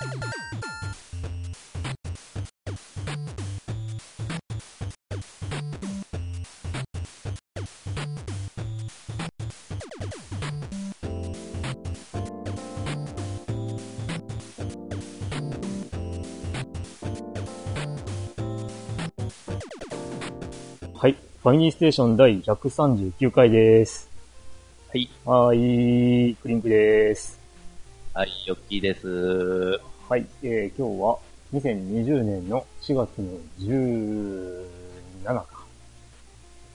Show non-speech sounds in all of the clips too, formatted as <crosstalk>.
はい。ファミリーステーション第139回です。はい。はーい、クリンクです。はい、ヨッキーです。はい。えー、今日は2020年の4月の17か。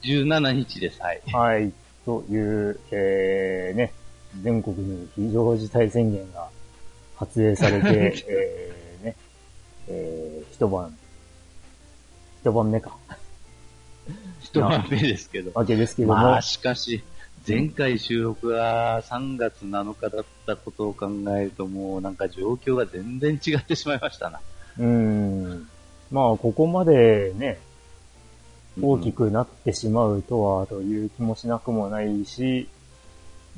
17日です。はい。はい。という、えー、ね、全国に非常事態宣言が発令されて、<laughs> えー、ね、えー、一晩、一晩目か。一晩目ですけど。わけですけども、まあ、しかし、前回収録が3月7日だったことを考えると、もうなんか状況が全然違ってしまいましたな。うーん。まあ、ここまでね、大きくなってしまうとは、という気もしなくもないし、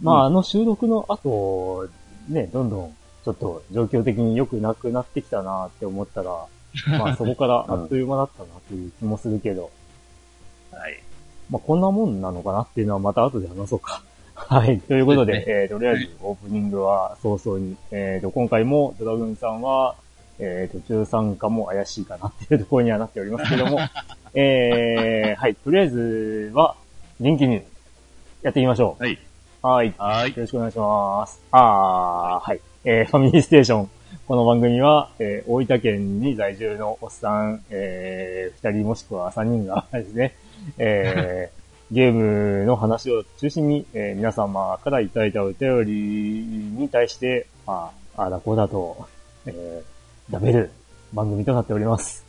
まあ、あの収録の後、ね、どんどん、ちょっと状況的に良くなくなってきたなって思ったら、まあ、<laughs> そこからあっという間だったなという気もするけど、はい。まあ、こんなもんなのかなっていうのはまた後で話そうか。<laughs> はい。ということで、ですえーとりあえずオープニングは早々に、えーと、今回もドラグーンさんは、えー、途中参加も怪しいかなっていうところにはなっておりますけども、<laughs> えー、はい。とりあえずは、元気にやっていきましょう。はい。はい。はいよ。ろしくお願いします。あー、はい。えー、ファミリーステーション。この番組は、えー、大分県に在住のおっさん、えー、二人もしくは三人がですね、えー、<laughs> ゲームの話を中心に、えー、皆様からいただいたお便りに対して、まあ、あーだこうだと、えー、食べる番組となっております。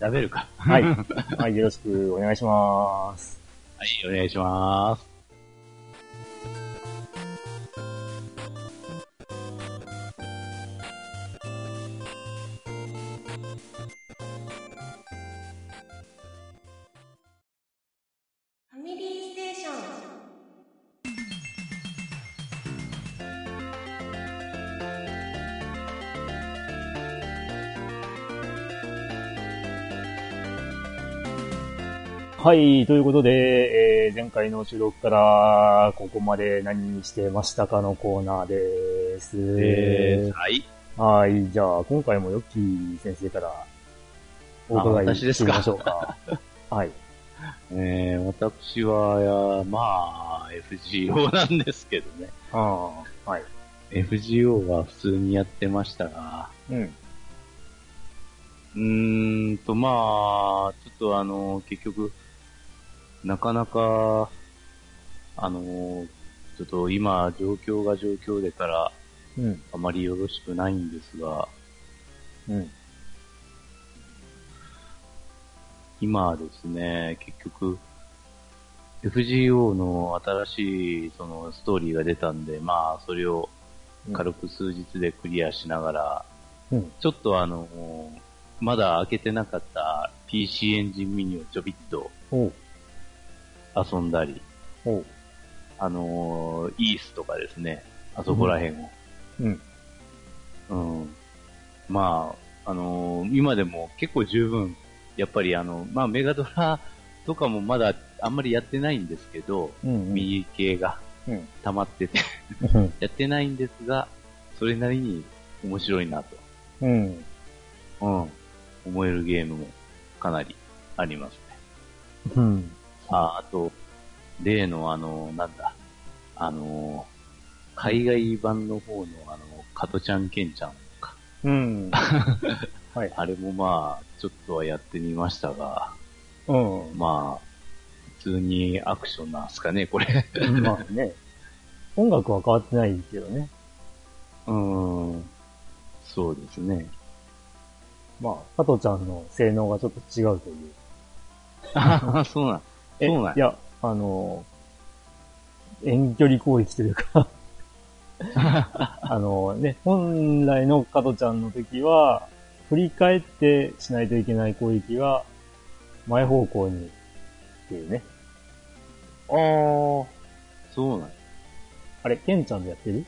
食べるか。はい。<laughs> はい、よろしくお願いします。はい、お願いします。はい、ということで、えー前回の収録から、ここまで何してましたかのコーナーです。えー、はい。はい、じゃあ、今回もヨッキー先生から、お伺いしましょうか。<laughs> はい。えー、私は、まあ、FGO なんですけどね。ああ、はい。FGO は普通にやってましたが、うん。うーんと、まあ、ちょっとあの、結局、なかなか、あの、ちょっと今、状況が状況でから、うん。あまりよろしくないんですが、うん。今はですね、結局、FGO の新しいそのストーリーが出たんで、まあ、それを軽く数日でクリアしながら、うん。ちょっとあの、まだ開けてなかった PC エンジンミニをちょびっと。遊んだり。あのーイースとかですね、あそこら辺を。うん。うん。まあ、あのー今でも結構十分、やっぱりあの、まあメガドラとかもまだあんまりやってないんですけど、うん。右系がうん。溜まってて、うん。<laughs> やってないんですが、それなりに面白いなと、うん。うん、思えるゲームもかなりありますね。うん。あ、あと、例のあの、なんだ、あの、海外版の方のあの、加トちゃんケンちゃんとか、うん。はい。あれもまあ、ちょっとはやってみましたが、うん。まあ、普通にアクションなんすかね、これ。まあね。音楽は変わってないけどね。うーん、そうですね。まあ、加トちゃんの性能がちょっと違うという。ああ、そうなん。えそうなんいや、あの、遠距離攻撃というか <laughs> あのね、本来の加トちゃんの時は、振り返ってしないといけない攻撃が、前方向にっていうね。ああ、そうなん。あれ、ケンちゃんでやってる？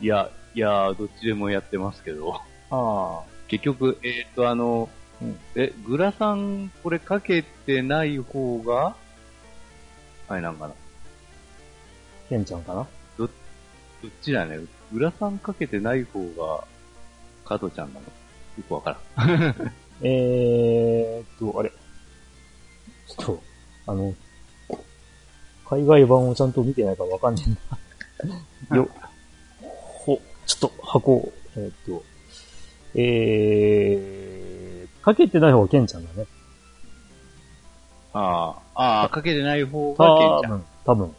いや、いやー、どっちでもやってますけど。あ結局、えっ、と、あの、うんえ、グラさん、これかけてない方が、あれなんかな？ケンちゃんかな？どっちだね？グラさんかけてない方が、加トちゃんなの？よくわからん。<laughs> えーっと、あれ。ちょっと、あの、海外版をちゃんと見てないからわかんねえな。<laughs> よ、ほ、ちょっと箱を、えーっと、えー、かけてない方がケンちゃんだね。ああ、ああ、かけてない方がケンちゃん。多分。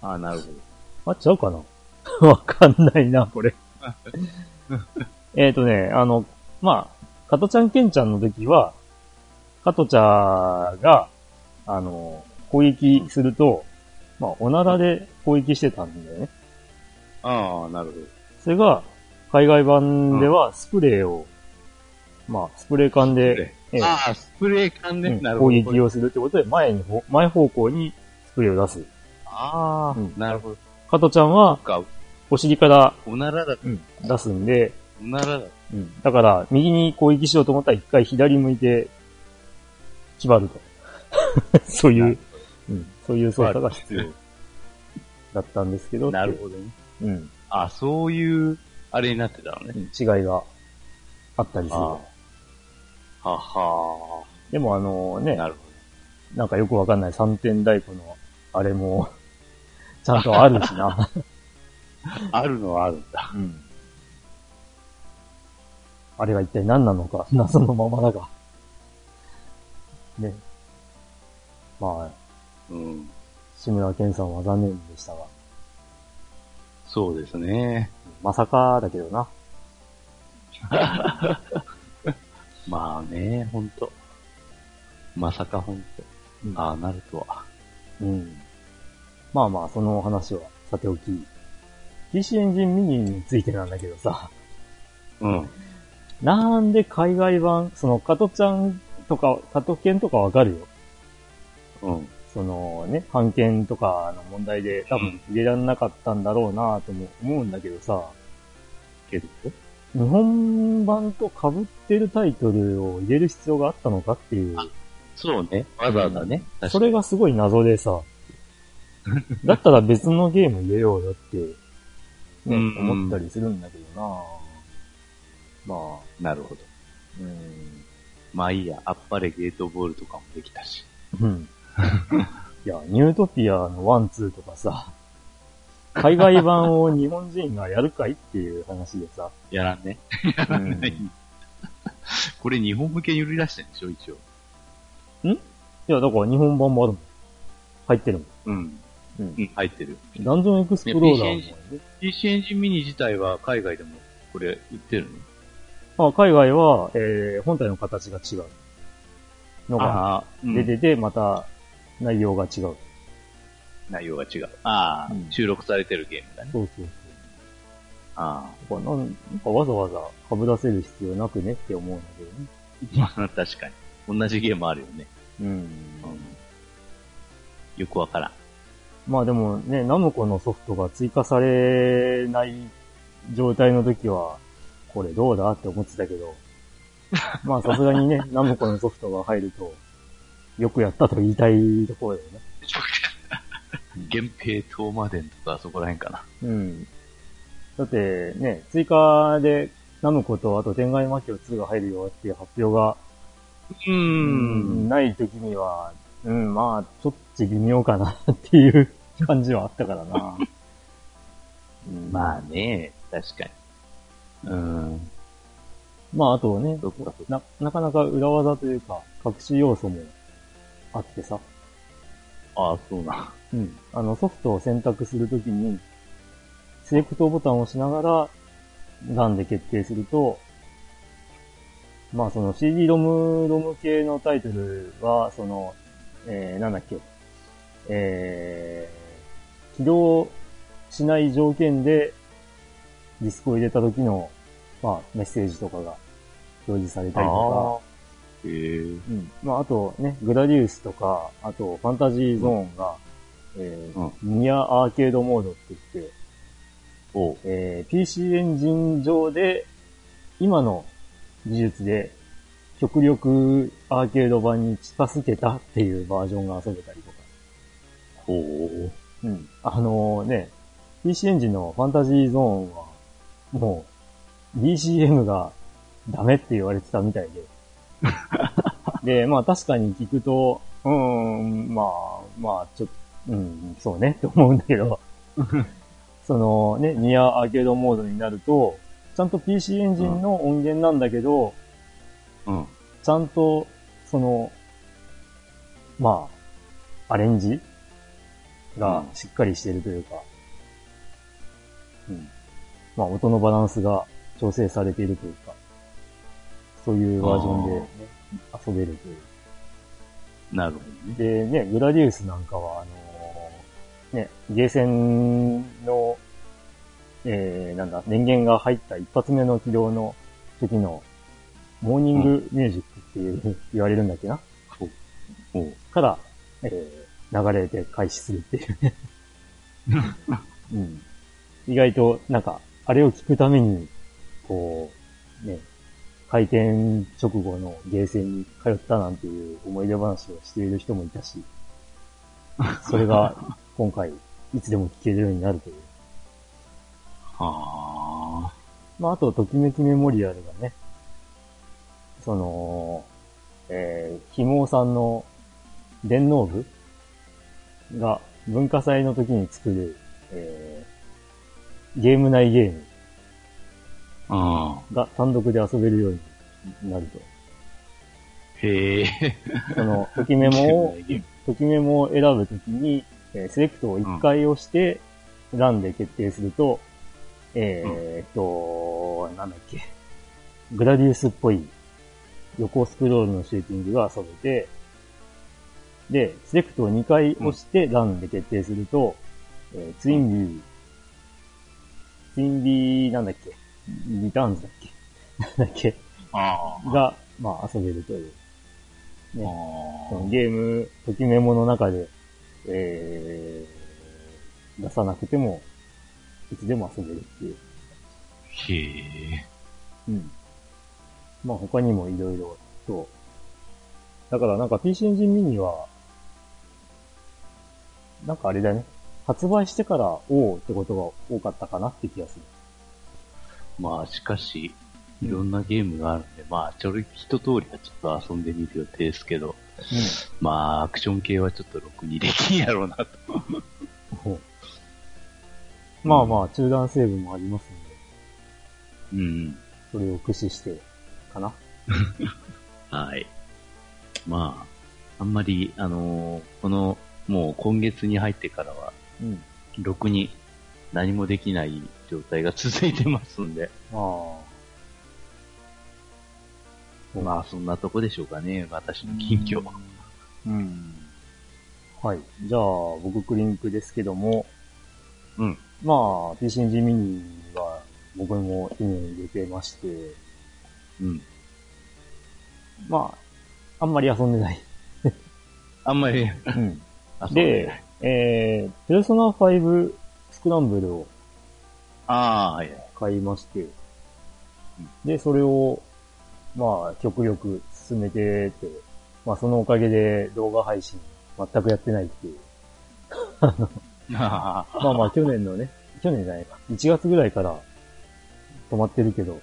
ああ、なるほど。あ、違うかな <laughs> わかんないな、これ。<laughs> えっとね、あの、まあ、加トちゃんケンちゃんの時は、加トちゃんが、あの、攻撃すると、まあ、おならで攻撃してたんだよね。ああ、なるほど。それが、海外版ではスプレーを、まあ、スプレー缶で、ええああ、スプレー缶ね。うんなるほど。攻撃をするってことで、前にほ、前方向にスプレーを出す。ああ、うんなるほど。加トちゃんは、か、お尻から、おならだ、うん、出すんで、おならだ。うん。だから、右に攻撃しようと思ったら一回左向いて、決まると。<laughs> そういう、うん。そういう操作が必要 <laughs> だったんですけど。なるほどね。ど。うん。あ、そういう、あれになってたのね。違いがあったりする。ははでもあのね、なるほなんかよくわかんない三点太鼓のあれも、<laughs> ちゃんとあるしな。ど。<laughs> あるのはあるんだ。うん。あれが一体何なのか、<laughs> 謎のままだが。ね。まあ、うん。志村けんさんは残念でしたが。そうですね。まさかだけどな。まあね、ほんと。まさかほんと。うんああ、なるとは。うん。まあまあ、その話はさておき。PC エンジンミニについてなんだけどさ、うん。なんで海外版、その、加トちゃんとか、加トケンとかわかるよ。うん。そのね、版権とかの問題で多分入れられなかったんだろうなとも思うんだけどさ、けど？日本版と被ってるタイトルを入れる必要があったのかっていう、そうね。わざわざね。確かそにれがすごい謎でさ、<laughs> だったら別のゲーム入れようよって、ね、うん思ったりするんだけどなまあ、なるほど。うん、まあいいや、あっぱれゲートボールとかもできたし。うん。<laughs> いや、ニュートピアのワン、ツーとかさ、海外版を日本人がやるかいっていう話でさ、やらんね。うん <laughs> これ日本向けに売り出してんでしょ、一応。いや、だから日本版もあるもん。入ってるもうん。ん。うんうん、入ってる。ダンジョンエクスプローラーも、ねね PC エンジンミニ自体は海外でもこれ売ってるの？あ海外は、えー、本体の形が違う。のが出てて、また内容が違う。内容が違う。ああ、うん収録されてるゲームだね。そうそうあそう。だからなんなんかわざわざ被らせる必要なくねって思うんだけどね。<laughs> あ、まあ確かに。同じゲームあるよね。うん。うん。よくわからん。まあでもね、ナムコのソフトが追加されない状態の時は、これどうだって思ってたけど、<laughs> まあさすがにね、ナムコのソフトが入ると、よくやったと言いたいところだよね。<laughs> 源平東馬伝とかそこら辺かな。うん。だってね、追加でナムコとあと天外魔境2が入るよっていう発表が、うーん。ない時には、うん、まあ、ちょっと微妙かなっていう感じはあったからな。<laughs> うんまあね、確かに。うん。まあ、あとねな、なかなか裏技というか、隠し要素もあってさ、ああ、そうな。うん。あの、ソフトを選択するときに、セレクトボタンを押しながら、ガンで決定すると、まあ、その CD ロム、ロム系のタイトルは、その、えー、なんだっけ、えー、起動しない条件で、ディスクを入れた時の、まあ、メッセージとかが表示されたりとか、うん。まあ、あとね、グラディウスとか、あと、ファンタジーゾーンが、えーニアアーケードモードって言って、おう。えー PC エンジン上で、今の技術で、極力アーケード版に近づけたっていうバージョンが遊べたりとか。ほう。うん。あのね、PC エンジンのファンタジーゾーンは、もう、BCM がダメって言われてたみたいで。で、まあ確かに聞くと、うーん、まあ、まあ、ちょっと、うん、そうねって思うんだけど、<laughs> そのね、ニアアーケードモードになると、ちゃんと PC エンジンの音源なんだけど、うん。ちゃんと、その、まあ、アレンジがうん。しっかりしてるというか、うん。まあ、音のバランスが調整されているというか、そういうバージョンで、ね、遊べるという。なるほどね。でね、グラディウスなんかは、あのね、ゲーセンの、えー、なんだ、電源が入った一発目の起動の時の、モーニングミュージックっていう、言われるんだっけな？ほう。ほう。から、えー、流れて開始するっていうね。<laughs> うん。意外と、なんか、あれを聞くために、こう、ね、開店直後のゲーセンに通ったなんていう思い出話をしている人もいたし、<laughs> それが今回、いつでも聞けるようになるという。はあ。まあ、あと、ときめきメモリアルがね、その、えー、ひもさんの電脳部が文化祭の時に作る、えー、ゲーム内ゲームああ。が単独で遊べるようになると。へえ。その、ときメモを、<laughs> ときメモを選ぶときに、えーセレクトを1回押して、ランで決定すると、えーっと、なんだっけ、グラディウスっぽい横スクロールのシューティングが遊べて、で、セレクトを2回押してランで決定すると、えーツインビー、ツインビー、なんだっけ、リターンズだっけ？<laughs> なんだっけ？が、まあ遊べるという。ね。そのあゲーム、ときメモの中で、えー、出さなくても、いつでも遊べるっていう。あ。へえ。うん。まあ他にもいろいろと。だからなんか PC エンジンミニは、なんかあれだね。発売してから、おおってことが多かったかなって気がする。まあ、しかし、いろんなゲームがあるんで、まあ、ちょろい一通りはちょっと遊んでみる予定ですけど、まあ、アクション系はちょっとろくにできんやろうなと。うん。まあまあ、中断セーブもありますんで、うん。それを駆使して、かな。<laughs> はい。まあ、あんまり、あのーこの、もう今月に入ってからは、うん。ろくに何もできない状態が続いてますんで、ああ。まあ、そんなとこでしょうかね、私の近況。うん。はい。じゃあ、僕クリンクですけども、うん。まあ、PC エンジンミニは僕も手に入れてまして、うん。まあ、あんまり遊んでない。あんまり、うん。<laughs> でね、えー、ペルソナ5スクランブルをああ、はいはい。買いまして、で、それを、まあ、極力進めてて、まあ、そのおかげで動画配信全くやってないっていう。あまあまあ、去年のね、去年じゃないか、1月ぐらいから止まってるけど、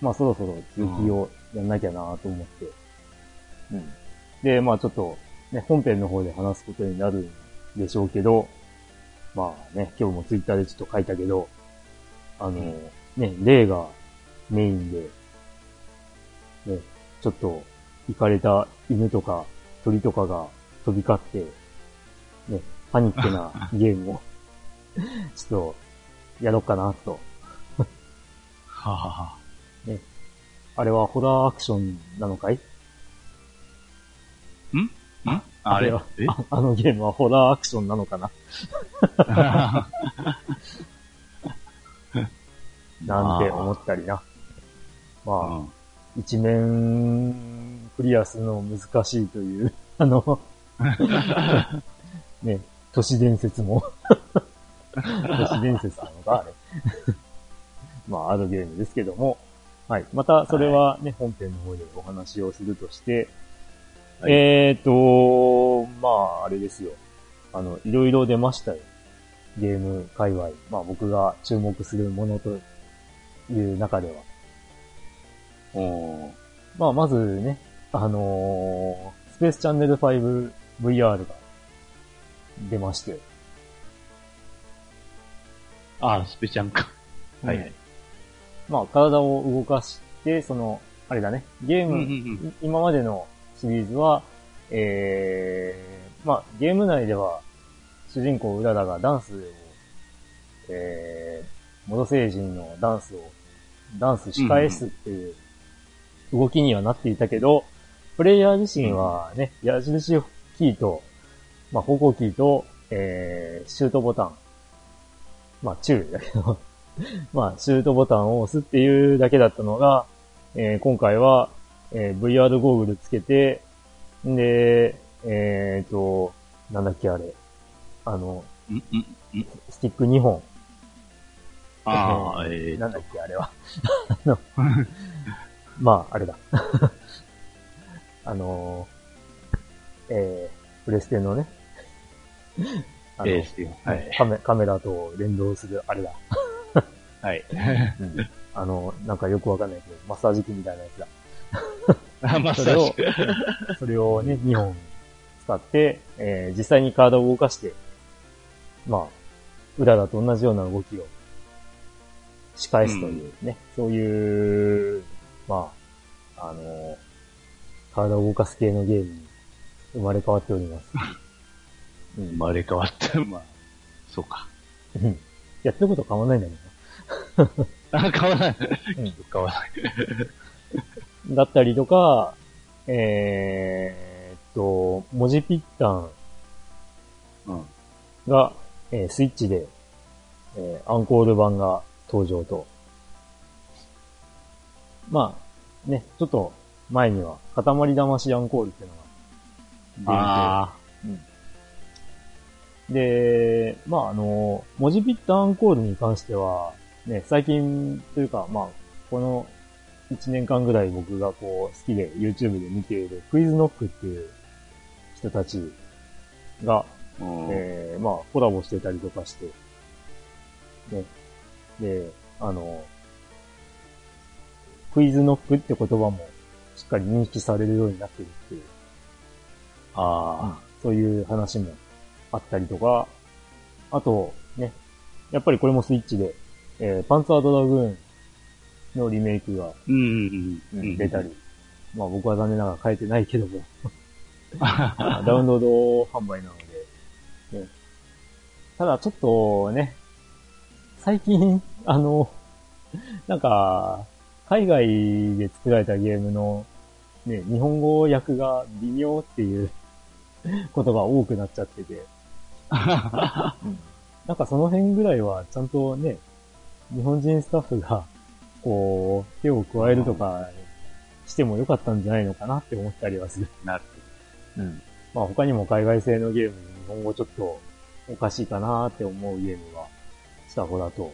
まあそろそろ続きをやんなきゃなと思って、うん。で、まあちょっと、ね、本編の方で話すことになるんでしょうけど、まあね、今日もツイッターでちょっと書いたけど、あの、ね、霊がメインで、ね、ちょっと、行かれた犬とか鳥とかが飛び交って、ね、パニックな <laughs> ゲームを、<laughs> ちょっと、やろうかなと。ははは。あ。れはホラーアクションなのかい？ん？あれはえ？ああのゲームはホラーアクションなのかな？<laughs> なんて思ったりな。まあ、うん一面クリアするのも難しいという、<laughs> あの、<laughs> ね、都市伝説も都市伝説なのか、あれ。まあ、あるゲームですけども。はい。また、それはね、本編の方でお話をするとして、はいえーと、まあ、あれですよ。あの、いろいろ出ましたよ。ゲーム界隈。まあ、僕が注目するものという中では。おーまあ、まずね、あのースペースチャンネル 5VR が出まして。ああ、スペシャンか。はいはい。まあ、体を動かして、その、あれだね、ゲーム、うんうんうん今までのシリーズは、えー、まあ、ゲーム内では、主人公うららがダンスを、えー、モド星人のダンスを、ダンス仕返すっていう動きにはなっていたけど、プレイヤー自身はね、矢印キーと、まあ、方向キーと、えー、シュートボタン。まあ、チューだけど、<laughs> まあ、シュートボタンを押すっていうだけだったのが、えー今回は、えー VR ゴーグルつけて、んで、えっ、と、なんだっけあれ。あの、スティック2本。ああ、え <laughs> えーーなんだっけあれは。<laughs> <laughs> まあ、あれだ。あのー、えー、プレステのね、あの、えーはい。カメカメラと連動するあれだ。はい。うんあの、なんかよくわかんないけど、マッサージ機みたいなやつだ。<laughs> あ、まあ、それをそれをね、2本使って、えー実際に体を動かして、まあ、うららと同じような動きを仕返すというね、そういう、まあ、あの、体を動かす系のゲームに生まれ変わっております。<laughs> うん生まれ変わった。まあ、そうか。うんやってること変わんないんだけあ、変わらない。うん <laughs> 変わらない。ど。だったりとか、えーっと、文字ピッタンうん。が、えースイッチで、えーアンコール版が登場と。まあ、ね、ちょっと前には、塊魂アンコールっていうのが出てあで、まああの、文字ピッタアンコールに関しては、ね、最近というか、まあ、この1年間ぐらい僕がこう好きで YouTube で見ているクイズノックっていう人たちが、あ。うんえー、まあコラボしてたりとかして、ね。で、あの、クイズノックって言葉もしっかり認識されるようになってるっていうあそういう話もあったりとか、あと、ね、やっぱりこれもスイッチで、えー、パンツァードラグーンのリメイクがー。うんうんうん。出たり、まあ僕は残念ながら変えてないけども、<laughs> ダウンロード販売なので、ね、ただちょっとね、最近、あの、なんか、海外で作られたゲームの、ね、日本語訳が微妙っていうことが多くなっちゃってて、<laughs> なんかその辺ぐらいはちゃんとね、日本人スタッフが、こう、手を加えるとかしてもよかったんじゃないのかなって思ったりはする。なるうん。まあ他にも海外製のゲームに日本語ちょっとおかしいかなって思うゲームは、スタホだと、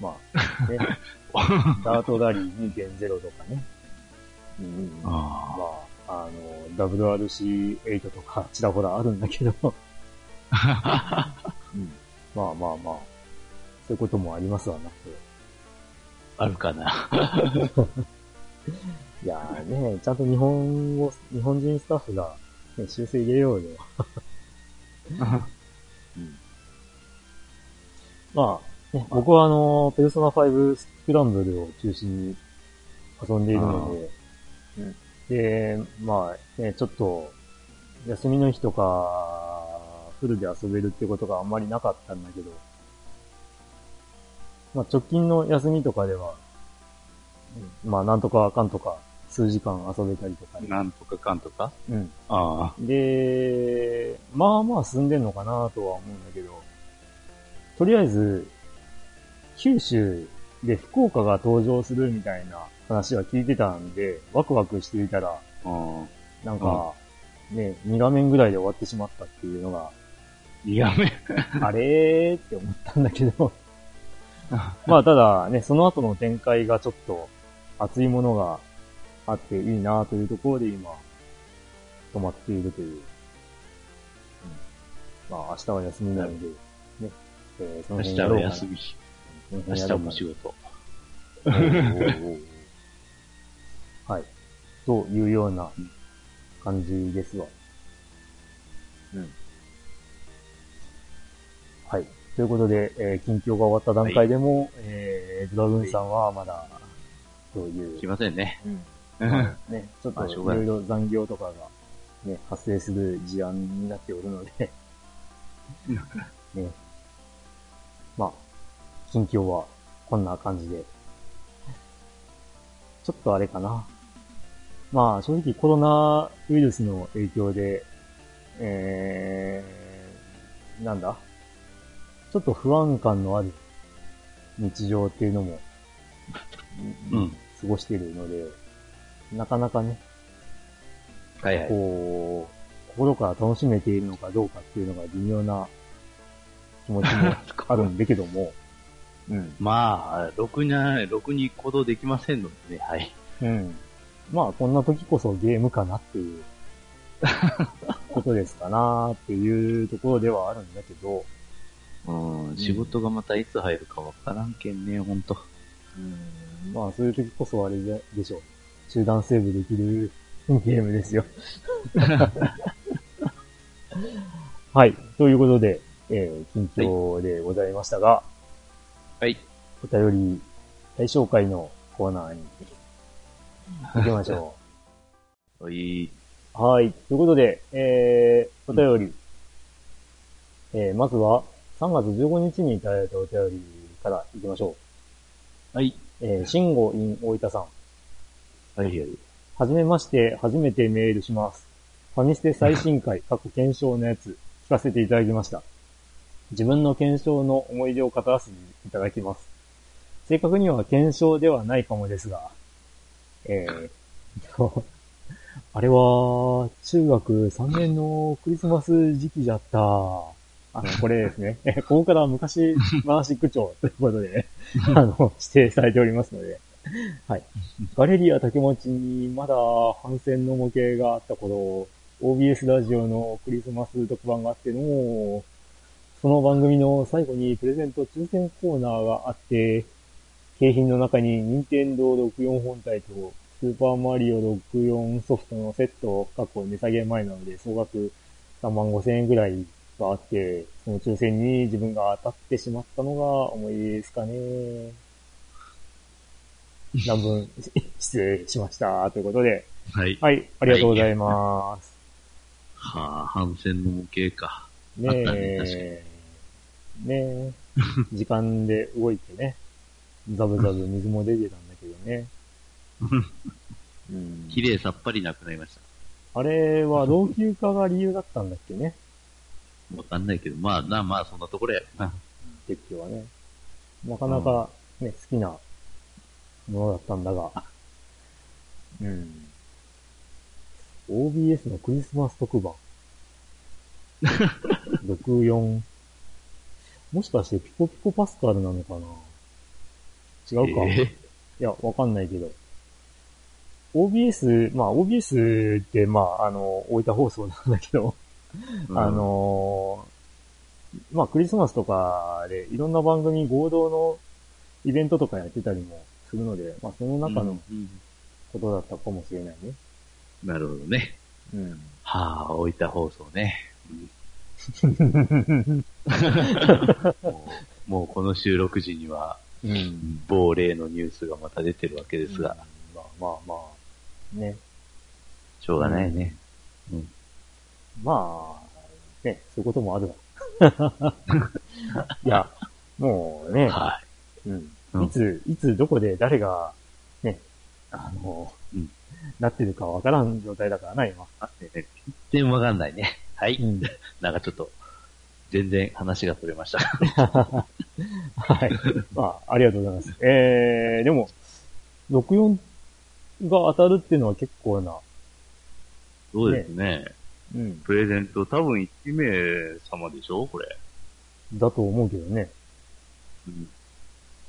まあ、ね、<laughs> ダートラリー2.0とかね。うん。まああ、あの、WRC8 とかちらほらあるんだけど、うん。まあまあまあ、そういうこともありますわな、とあるかな。<laughs> いやーね、ちゃんと日本語、日本人スタッフが、ね、修正入れようよ。<laughs> まあ、ね、僕はあの、ペルソナ5スクランブルを中心に遊んでいるので、うんで、まあ、ね、ちょっと、休みの日とか、フルで遊べるってことがあんまりなかったんだけど、まあ直近の休みとかでは、うんまあなんとかかんとか数時間遊べたりとかね、なんとかかんとか？うん。あで、まあまあ進んでんのかなとは思うんだけど、とりあえず、九州で福岡が登場するみたいな話は聞いてたんで、ワクワクしていたら、あ。うん。なんか、ね、2画面ぐらいで終わってしまったっていうのが、2画面。あれーって思ったんだけど。<laughs> まあ、ただね、その後の展開がちょっと熱いものがあっていいなというところで今、止まっているという。うん、まあ、明日は休みなので、ね、えー、その辺明日は休み。明日も仕事。<laughs> はい。というような感じですわ。うん。はい。ということで、えー、近況が終わった段階でも、はい、えー、ドラグーンさんはまだ、そういう。来ませんね。うん。ね、ちょっといろいろ残業とかが、ね、発生する事案になっておるので <laughs> ね。まあ、近況はこんな感じで。ちょっとあれかな。まあ、正直コロナウイルスの影響で、えー、なんだ？ちょっと不安感のある日常っていうのも、うん、過ごしているので、なかなかね、はいはい。こう、心から楽しめているのかどうかっていうのが微妙な気持ちも <laughs> あるんだけども、うん。まあ、ろくに、ろくに行動できませんのでね、はい。うん。まあ、こんな時こそゲームかなっていうことですかなっていうところではあるんだけど、うん、仕事がまたいつ入るかわからんけんね、ほんと。うん、まあ、そういう時こそあれででしょう。集団セーブできるゲームですよ。<laughs> はい。ということで、えー、近況でございましたが、はい。お便り、大紹介のコーナーに行きましょう。<laughs> はい。はい。ということで、えー、お便り、うん、えー、まずは、3月15日にいただいたお便りから行きましょう。はい。えー、慎吾 in 大分さん。はいはい。はじめまして、初めてメールします。ファミステ最新回、<laughs> 過去検証のやつ、聞かせていただきました。自分の検証の思い出を語らせていただきます。正確には検証ではないかもですが、えー、<laughs> あれは、中学3年のクリスマス時期じゃった。あの、これですね。え、<laughs> ここから昔話区長ということで、ね、あの、指定されておりますので、はい。ガレリア竹持にまだ反戦の模型があった頃、OBS ラジオのクリスマス特番があっての、その番組の最後にプレゼント抽選コーナーがあって、景品の中に任天堂64本体とスーパーマリオ64ソフトのセット、過去値下げ前なので総額3万5千円ぐらいがあって、その抽選に自分が当たってしまったのが思いですかね。<laughs> 何分失礼しました。ということで。はい。はい、ありがとうございます。はい、はあ、反戦の模型か。ねえ。ねえ。<laughs> 時間で動いてね。ザブザブ水も出てたんだけどね。<laughs> うん、綺麗さっぱりなくなりました。あれは老朽化が理由だったんだっけね。わかんないけど、まあ、な、まあ、そんなところやな。結局はね。なかなかね、うん、好きなものだったんだが。うん。OBS のクリスマス特番。<laughs> 64。もしかしてピコピコパスカルなのかな？違うか、えー、いや、わかんないけど。OBS、まあ OBS って、まあ、あの、置いた放送なんだけど、うん、あのー、まあクリスマスとかでいろんな番組合同のイベントとかやってたりもするので、まあその中のことだったかもしれないね。うん、なるほどね。うん。はあ、置いた放送ね。<laughs> もうもうこの収録時には、うん、某例のニュースがまた出てるわけですが。まあまあまあ、ね。しょうがないね。うん。まあ、ね、そういうこともあるわ。<laughs> いや、もうね、はい。うん。いつ、いつどこで誰が、ね、あの、うん、なってるかわからん状態だからな、今。全然わかんないね。はい。うん、<laughs> なんかちょっと、全然話が取れました。<laughs> はい。まあ、ありがとうございます。えー、でも、64が当たるっていうのは結構な。そうですね。うん。プレゼント多分1名様でしょ？これ。だと思うけどね。うん。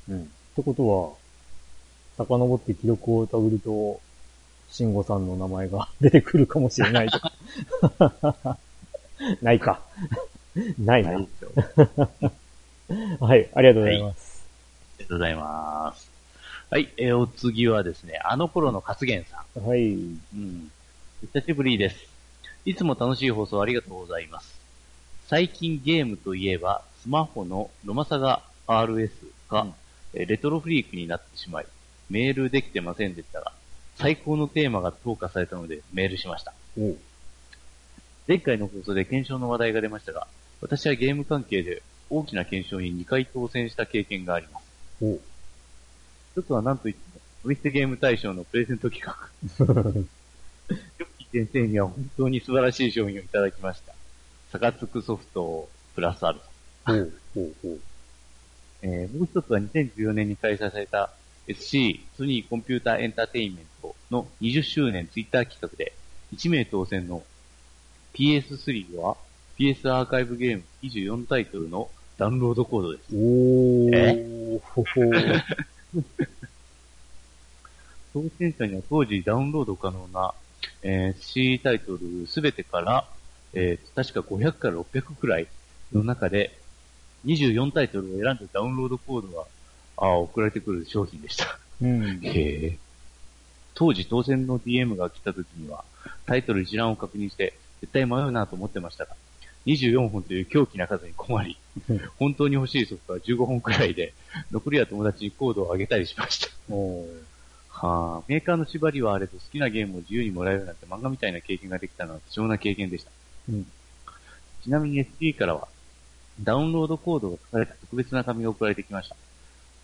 うん。ってことは、遡って記録をたぐると、慎吾さんの名前が <laughs> 出てくるかもしれないと。<laughs> ないか。<laughs> ないな。ないはい、ありがとうございます。がとうございます。はい、えーお次はですね、あの頃の活言さん。はい。うん。久しぶりです。いつも楽しい放送ありがとうございます。最近ゲームといえば、スマホのロマサガ RS が、うんえーレトロフリークになってしまい、メールできてませんでしたが、最高のテーマが投下されたのでメールしました。前回の放送で検証の話題が出ましたが、私はゲーム関係で大きな検証に2回当選した経験があります。一つは何といっても、ドミステゲーム大賞のプレゼント企画。ヨッキー先生には本当に素晴らしい商品をいただきました。サカツクソフトプラスアルファ。おうおうおうえーもう一つは2014年に開催された SC ソニーコンピューターエンターテインメントの20周年ツイッター企画で1名当選の PS3 は PS アーカイブゲーム24タイトルのダウンロードコードです。おーえ？ほほ <laughs> 当選者には当時ダウンロード可能な、えー C タイトルすべてから、えー確か500から600くらいの中で、24タイトルを選んでダウンロードコードが、あー送られてくる商品でした。うん。へえ。当時当選の DM が来た時には、タイトル一覧を確認して、絶対迷うなと思ってましたが、24本という狂気な数に困り、本当に欲しいソフトは15本くらいで、残りは友達にコードを上げたりしました。はあ、メーカーの縛りはあれど好きなゲームを自由にもらえるなんて漫画みたいな経験ができたのは貴重な経験でした。うんちなみに SD からは、ダウンロードコードが書かれた特別な紙が送られてきました。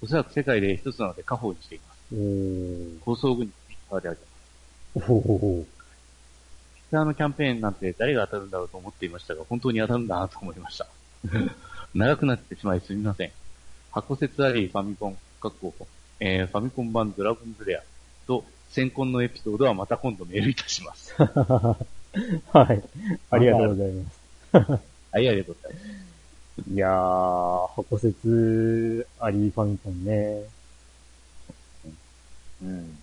おそらく世界で一つなので家宝にしています。おー放送後にツイッターであげます。おおツイッターのキャンペーンなんて誰が当たるんだろうと思っていましたが、本当に当たるんだなと思いました。<laughs> 長くなってしまいすみません。箱説ありファミコン、かっこえー、ファミコン版ドラゴンズレアと先婚のエピソードはまた今度メールいたします。<laughs> はい。ありがとうございます。はい、ありがとうございます。いやー、箱説ありファミコンね。うん。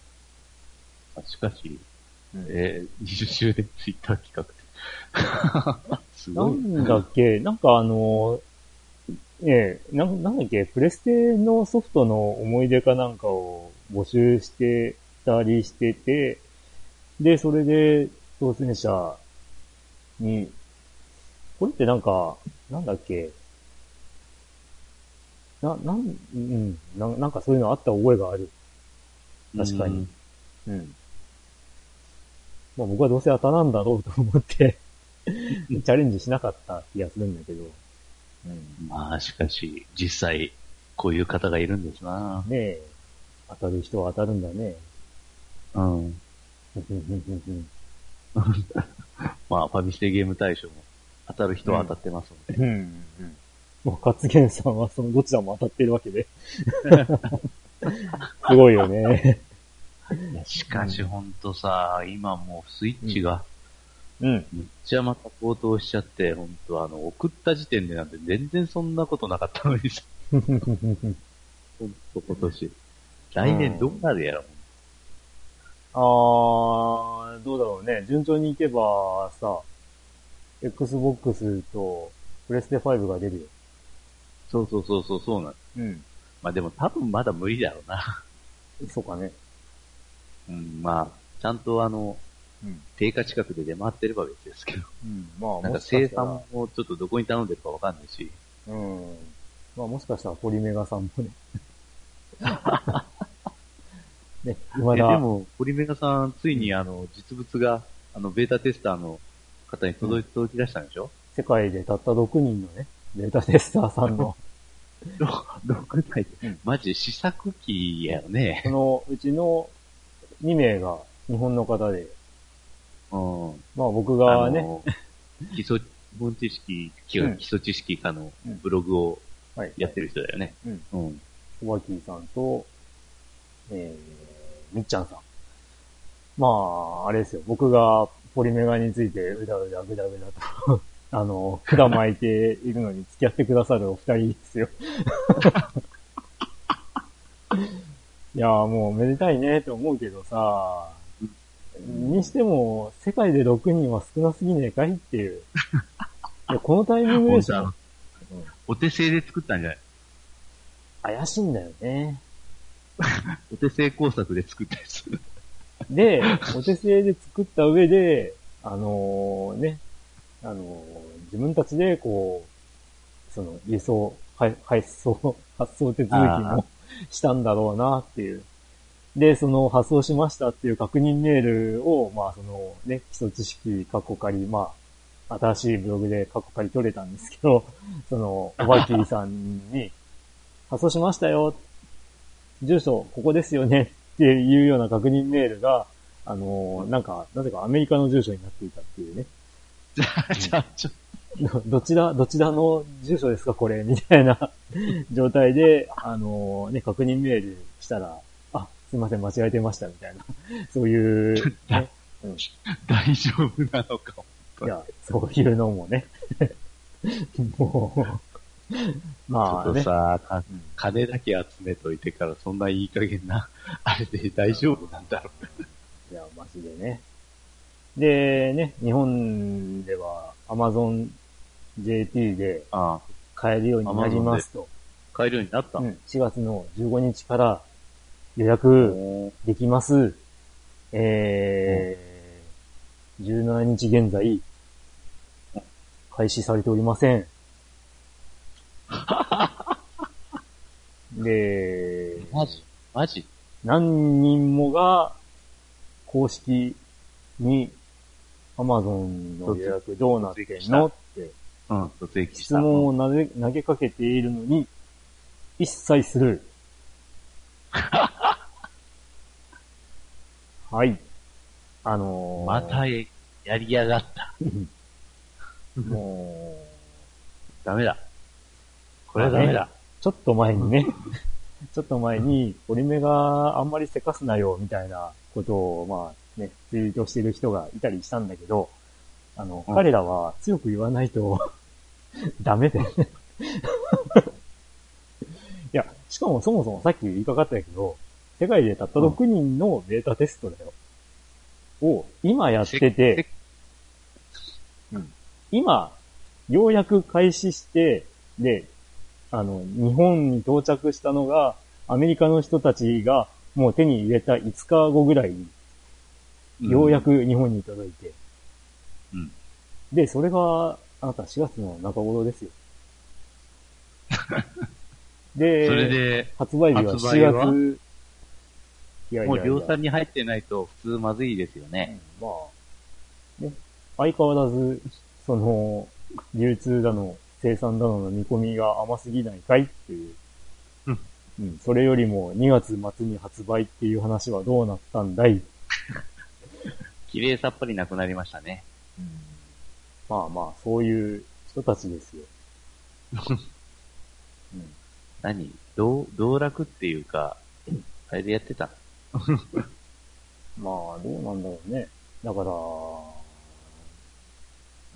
あしかし、うんえー、20周年ツイッター企画って。<laughs> すなごい。んだっけ、なんかあの、ええ、なんなんだっけ、プレステのソフトの思い出かなんかを募集してたりしてて、で、それで当選者に、これってなんか、なんだっけ、な、なん、うん、ななんかそういうのあった覚えがある。確かにうん。うん。まあ僕はどうせ当たなんだろうと思って、<laughs> チャレンジしなかった気がするんだけど。うん。まあ、しかし、実際、こういう方がいるんですなねえ、当たる人は当たるんだね。うん。<laughs> まあ、ファミステゲーム大賞も当たる人は当たってますので。うん。うん。もう、勝元さんはそのどちらも当たってるわけで。<laughs> すごいよね。いやしかし、ほんとさ、今もうスイッチが、うん。むっちゃまた高騰しちゃって、ほんとあの、送った時点でなんて全然そんなことなかったのにさ、ほんと今年。来年どうなるやろ、あー、どうだろうね。順調にいけばさ、Xbox とプレステ5が出るよ。そうそうそうそう、そうなんうん。まあでも多分まだ無理だろうな。そうかね。うん、まあ、ちゃんとあの、うん。定価近くで出回ってれば別ですけど。うん。まあ、なんか生産もちょっとどこに頼んでるかわかんないし。うん。まあもしかしたらポリメガさんもね。<laughs> ね、今だ。えでも、ポリメガさん、ついにあの、実物が、あの、ベータテスターの方に届いて、届き出したんでしょ？世界でたった6人のね、データテスターさんの、<laughs> ?6 台うんマジ試作機やよね。そのうちの2名が日本の方で、うん。まあ僕がね、基礎、基本知識、基礎知識科のうんブログをはい、やってる人だよね。うん。うん。おばきーさんと、えー、みっちゃんさん。まあ、あれですよ。僕がポポリメガについてうだうだぐだぐだと、<laughs> あの、管巻いているのに付き合ってくださるお二人ですよ。<laughs> いやーもうめでたいねと思うけどさ、にしても、世界で6人は少なすぎねえかいっていう。<laughs> いや、このタイミングでしょ。お手製で作ったんじゃない？怪しいんだよね。<laughs> お手製工作で作ったやつ。で、お手製で作った上で、あのね、あのー自分たちでこう、その輸送、はい配送、発送手続きあもしたんだろうなっていう。で、その発送しましたっていう確認メールを、まあそのね、基礎知識、過去仮、まあ、新しいブログで過去仮取れたんですけど、<laughs> その、おばきりさんに、発送しましたよ。住所、ここですよね。っていうような確認メールが、あのーなんか、なぜかアメリカの住所になっていたっていうね。じゃあ、じゃあ、ちょどどちら、どちらの住所ですかこれ？みたいな状態で、あのーね、確認メールしたら、あ、すいません、間違えてましたみたいな。<laughs> そういう、ね、大丈夫なのか。いや、そういうのもね。<laughs> もう、まあねちょっと。さ、か金だけ集めといてからそんないい加減な、<laughs> あれで大丈夫なんだろう。いや、マジでね。で、ね、日本では Amazon JT であ買えるようになりますと。買えるようになったうん、4月の15日から予約できます。えー、17日現在、開始されておりません。で、マジ？マジ？何人もが公式に Amazon の予約どうなってんの？ってうん、質た？問を投げ投げかけているのに、一切する。<laughs> はい。あのー、またやりやがった。<laughs> もダメだ。これはダメだ。う、ちょっと前にね、<laughs> ちょっと前に、折り目があんまりせかすなよ、みたいなことを、まあね、ツイートしてる人がいたりしたんだけど、あの、うん彼らは強く言わないと、<laughs> ダメだよね。いや、しかもそもそもさっき言いかかったけど、世界でたった6人のベータテストだよ。を、今やってて、今、ようやく開始して、で、あの、日本に到着したのが、アメリカの人たちがもう手に入れた5日後ぐらいに、ようやく日本に届いて、うん。で、それが、あなた4月の中頃ですよ。<laughs> で、発売日は発売は？7月、いやいやいやもう量産に入ってないと普通まずいですよね。まあ、ね、相変わらず、その、流通だの、生産だのの見込みが甘すぎないかいっていう。うん。うん。それよりも2月末に発売っていう話はどうなったんだい？<laughs> 綺麗さっぱりなくなりましたね。まあまあ、そういう人たちですよ。<laughs> 何？道、道楽っていうか、あれでやってた。<laughs> まあ、どうなんだろうね。だから、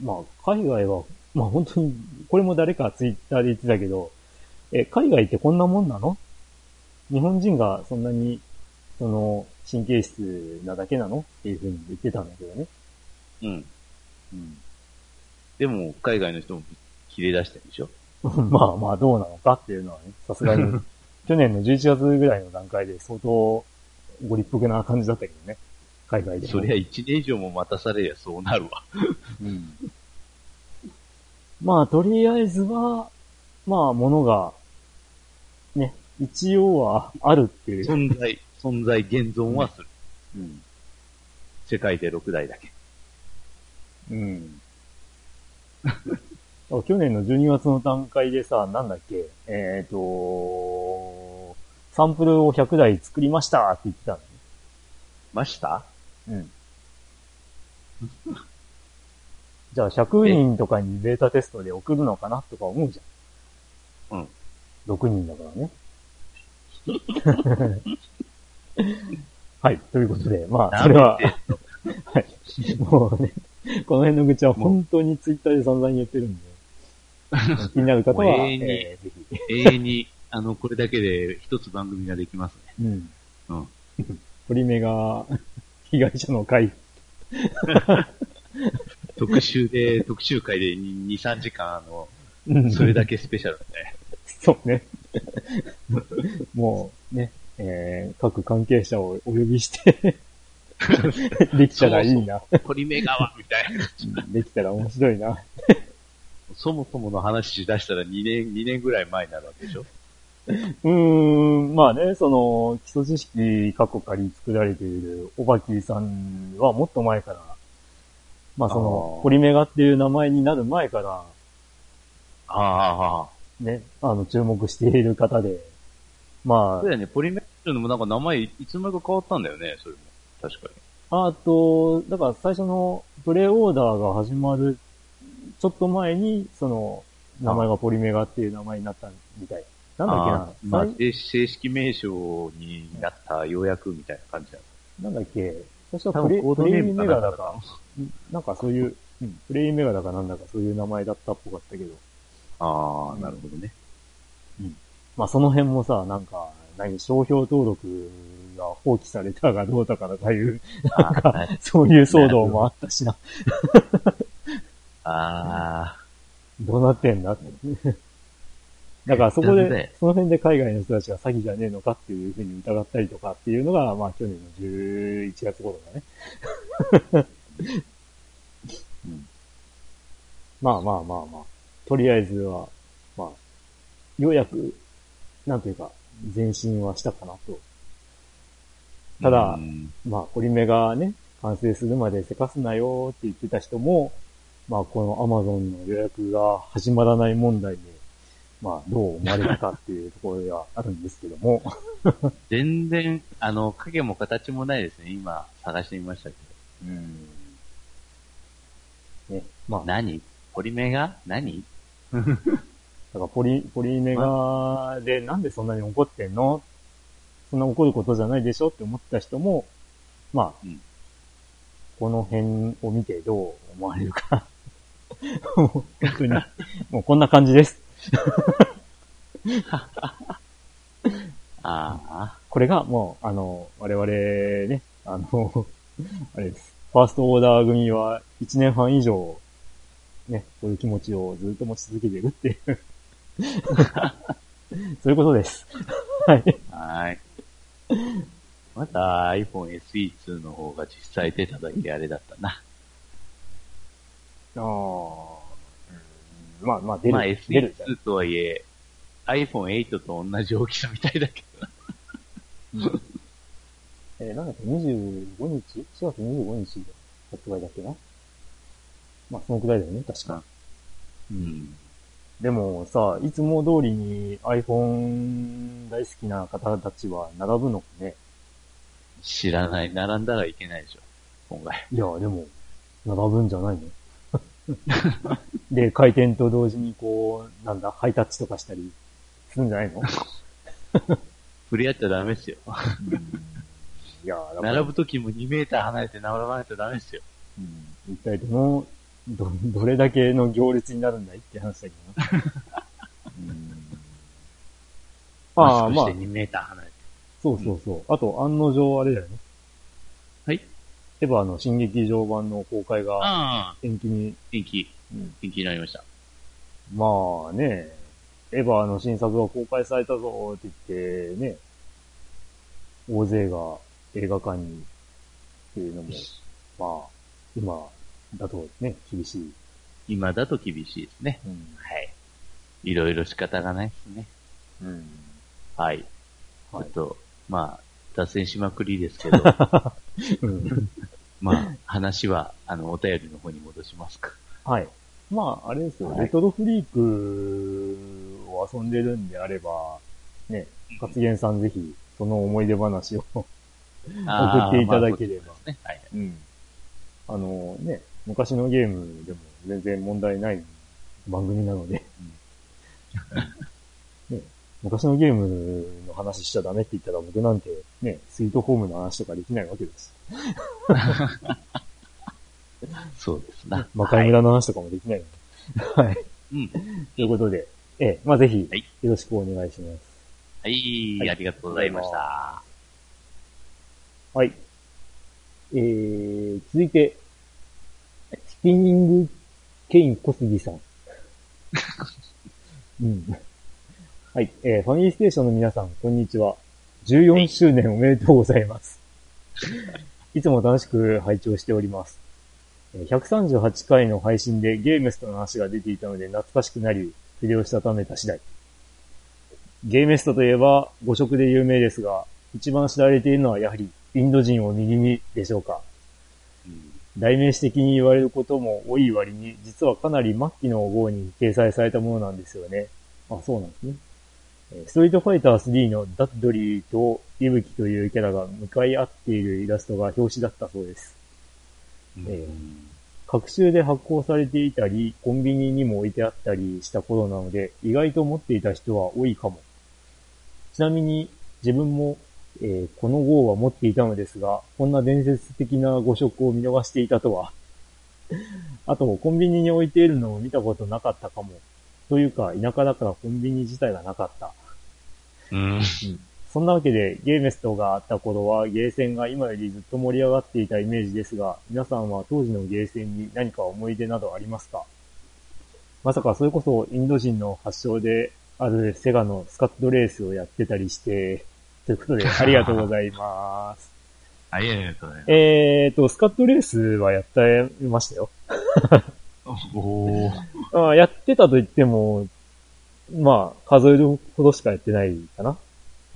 まあ、海外は、まあ本当に、これも誰かツイッターで言ってたけど、え、海外ってこんなもんなの？日本人がそんなに、その、神経質なだけなの？っていうふうに言ってたんだけどね。うん。うん。でも、海外の人も切れ出してるでしょ？<laughs> まあまあ、どうなのかっていうのはね、さすがに、<laughs> 去年の11月ぐらいの段階で相当ご立腹な感じだったけどね。海外でも。そりゃ一年以上も待たされりゃそうなるわ。うんまあ、とりあえずは、まあ、ものが、ね、一応はあるっていう。存在、存在現存はする。うん。世界で6台だけ。うん。<laughs> 去年の12月の段階でさ、なんだっけ、えっ、と、サンプルを100台作りましたって言ってたのね。ました？うん。<laughs> じゃあ100人とかにベータテストで送るのかなとか思うじゃん。うん。6人だからね。<laughs> はい、ということで、まあ、それは、はい。もうね、この辺の愚痴は本当にツイッターで散々言ってるんで、<laughs> 気になる方は、もう永遠にえーぜひ。永遠に、あの、これだけで一つ番組ができますね。うん。うん。<laughs> 堀目が、<laughs> 被害者の会。<laughs> 特集で、特集会で2、3時間、あの、うんそれだけスペシャルね。そうね。もうね、えー、各関係者をお呼びして、できたらいいな。鳥目川みたいな。できたら面白いな。そもそもの話し出したら2年、2年ぐらい前になるわけでしょ <laughs> うーん、まあね、その、基礎知識過去仮作られているおばきさんはもっと前から、まあそのあ、ー堀メガっていう名前になる前から、ああ、ね、あの、注目している方で、まそうだよね、ポリメットのもなんか名前いつの間にか変わったんだよね、それも。確かに。あ、あと、だから最初のプレイオーダーが始まる、ちょっと前に、その、名前がポリメガっていう名前になったみたい。なんだっけな。まあ最、正正式名称になったようやくみたいな感じだ。なんだっけ。最初はプレイ、プレイメガだか、なんかそういう、うん、プレイメガだかなんだかそういう名前だったっぽかったけど、ああ、なるほどね。まあその辺もさ、なんか、何、商標登録が放棄されたがどうだかとかいう、あーはい。そういう騒動もあったしな。あどうなってんだって。だからそこでで、その辺で海外の人たちが詐欺じゃねえのかっていうふうに疑ったりとかっていうのが、まあ去年の11月頃だね。<laughs> うんまあまあまあまあ。とりあえずは、まあ、ようやく、なんというか、前進はしたかなと。あ。ただうんまあ、コリメがね、完成するまでせかすなよって言ってた人も、まあ、このアマゾンの予約が始まらない問題で、まあ、どう思われたかっていうところではあるんですけども、<laughs> 全然、あの、影も形もないですね。今、探してみましたけうん。ね、まあ、ど。何？ポリメが何？だからポリ、ポリメガでなんでそんなに怒ってんの？そんな怒ることじゃないでしょって思った人も、まあ、うん。この辺を見てどう思われるか。<laughs> 本当に、もうこんな感じです。<laughs> ああ。これがもう、あの、我々ね、あの、<laughs> あれです。ファーストオーダー組は1年半以上、ね、こういう気持ちをずっと持ち続けてるっていう。<laughs> そういうことです。はい。はーい。まだ iPhone SE2 の方が実際出ただけあれだったな。ああ、まあまあ出る。まあ出る。SE2 とはいえ、iPhone8 と同じ大きさみたいだけど。えーなんだっけ、25日 ?4 月25日発売だっけな？まあそのくらいだよね、確か。うん。でもさ、いつも通りに iPhone 大好きな方たちは並ぶのかね？知らない。並んだらいけないでしょ。今回。いや、でも、並ぶんじゃないの？<laughs> で、開店と同時にこう、なんだ、ハイタッチとかしたりするんじゃないの？<laughs> 触れ合っちゃダメですよ。いや、並ぶときも2メーター離れて並ばないとダメですよ。一体どの、ど、どれだけの行列になるんだいって話だけどな。あ <laughs> あ、まあマスクして、2メーター離れて。そうそうそう。あと、案の定あれだよね。はい。エヴァの新劇場版の公開がああ、延期に、延期。うん延期になりました。まあね、エヴァの新作が公開されたぞって言ってね、大勢が映画館にっていうのも、まあ、今だとね、厳しい。今だと厳しいですね。うん。はい。いろいろ仕方がないですね。うん。はい。ちょはいっと、まあ、脱線しまくりですけど、<laughs> うん。まあ、話は、あの、お便りの方に戻しますか。はい。まあ、あれですよ、はいレトロフリークを遊んでるんであれば、ね、活言さんぜひ、その思い出話を <laughs> 送っていただければ。まあね。はい。うん。あのね、昔のゲームでも全然問題ない番組なので、<laughs> ね、昔のゲームのの話しちゃダメって言ったら僕なんてね、スイートホームの話とかできないわけです。そうですな。<laughs> 魔界村の話とかもできないので。はい。うん。ということで、ええ、まあぜひ、はいよろしくお願いします。はい、はいありがとうございました。はい。えー、続いて、スピニングケイン小杉さん。<laughs> うん。はい。えー、ファミリーステーションの皆さん、こんにちは。14周年おめでとうございます。<laughs> いつも楽しく拝聴しております。えー138回の配信でゲームストの話が出ていたので懐かしくなり、筆をしたためた次第。ゲーメストといえば5色で有名ですが、一番知られているのはやはりインド人を右にでしょうか。うん代名詞的に言われることも多い割に、実はかなり末期の号に掲載されたものなんですよね。あ、そうなんですね。えーストリートファイター3のダッドリーとイブキというキャラが向かい合っているイラストが表紙だったそうです。え各週で発行されていたり、コンビニにも置いてあったりした頃なので、意外と持っていた人は多いかも。ちなみに、自分も、えーこの号は持っていたのですが、こんな伝説的な誤色を見逃していたとは。<laughs> あと、コンビニに置いているのを見たことなかったかも。というか、田舎だからコンビニ自体がなかった。うん。そんなわけで、ゲーメストがあった頃は、ゲーセンが今よりずっと盛り上がっていたイメージですが、皆さんは当時のゲーセンに何か思い出などありますか？まさかそれこそインド人の発祥であるセガのスカットレースをやってたりして、ということで、ありがとうございます。<laughs> ありがとうございます。えーと、スカットレースはやってましたよ。<laughs> おー。<laughs> あーやってたと言っても、まあ、数えるほどしかやってないかな。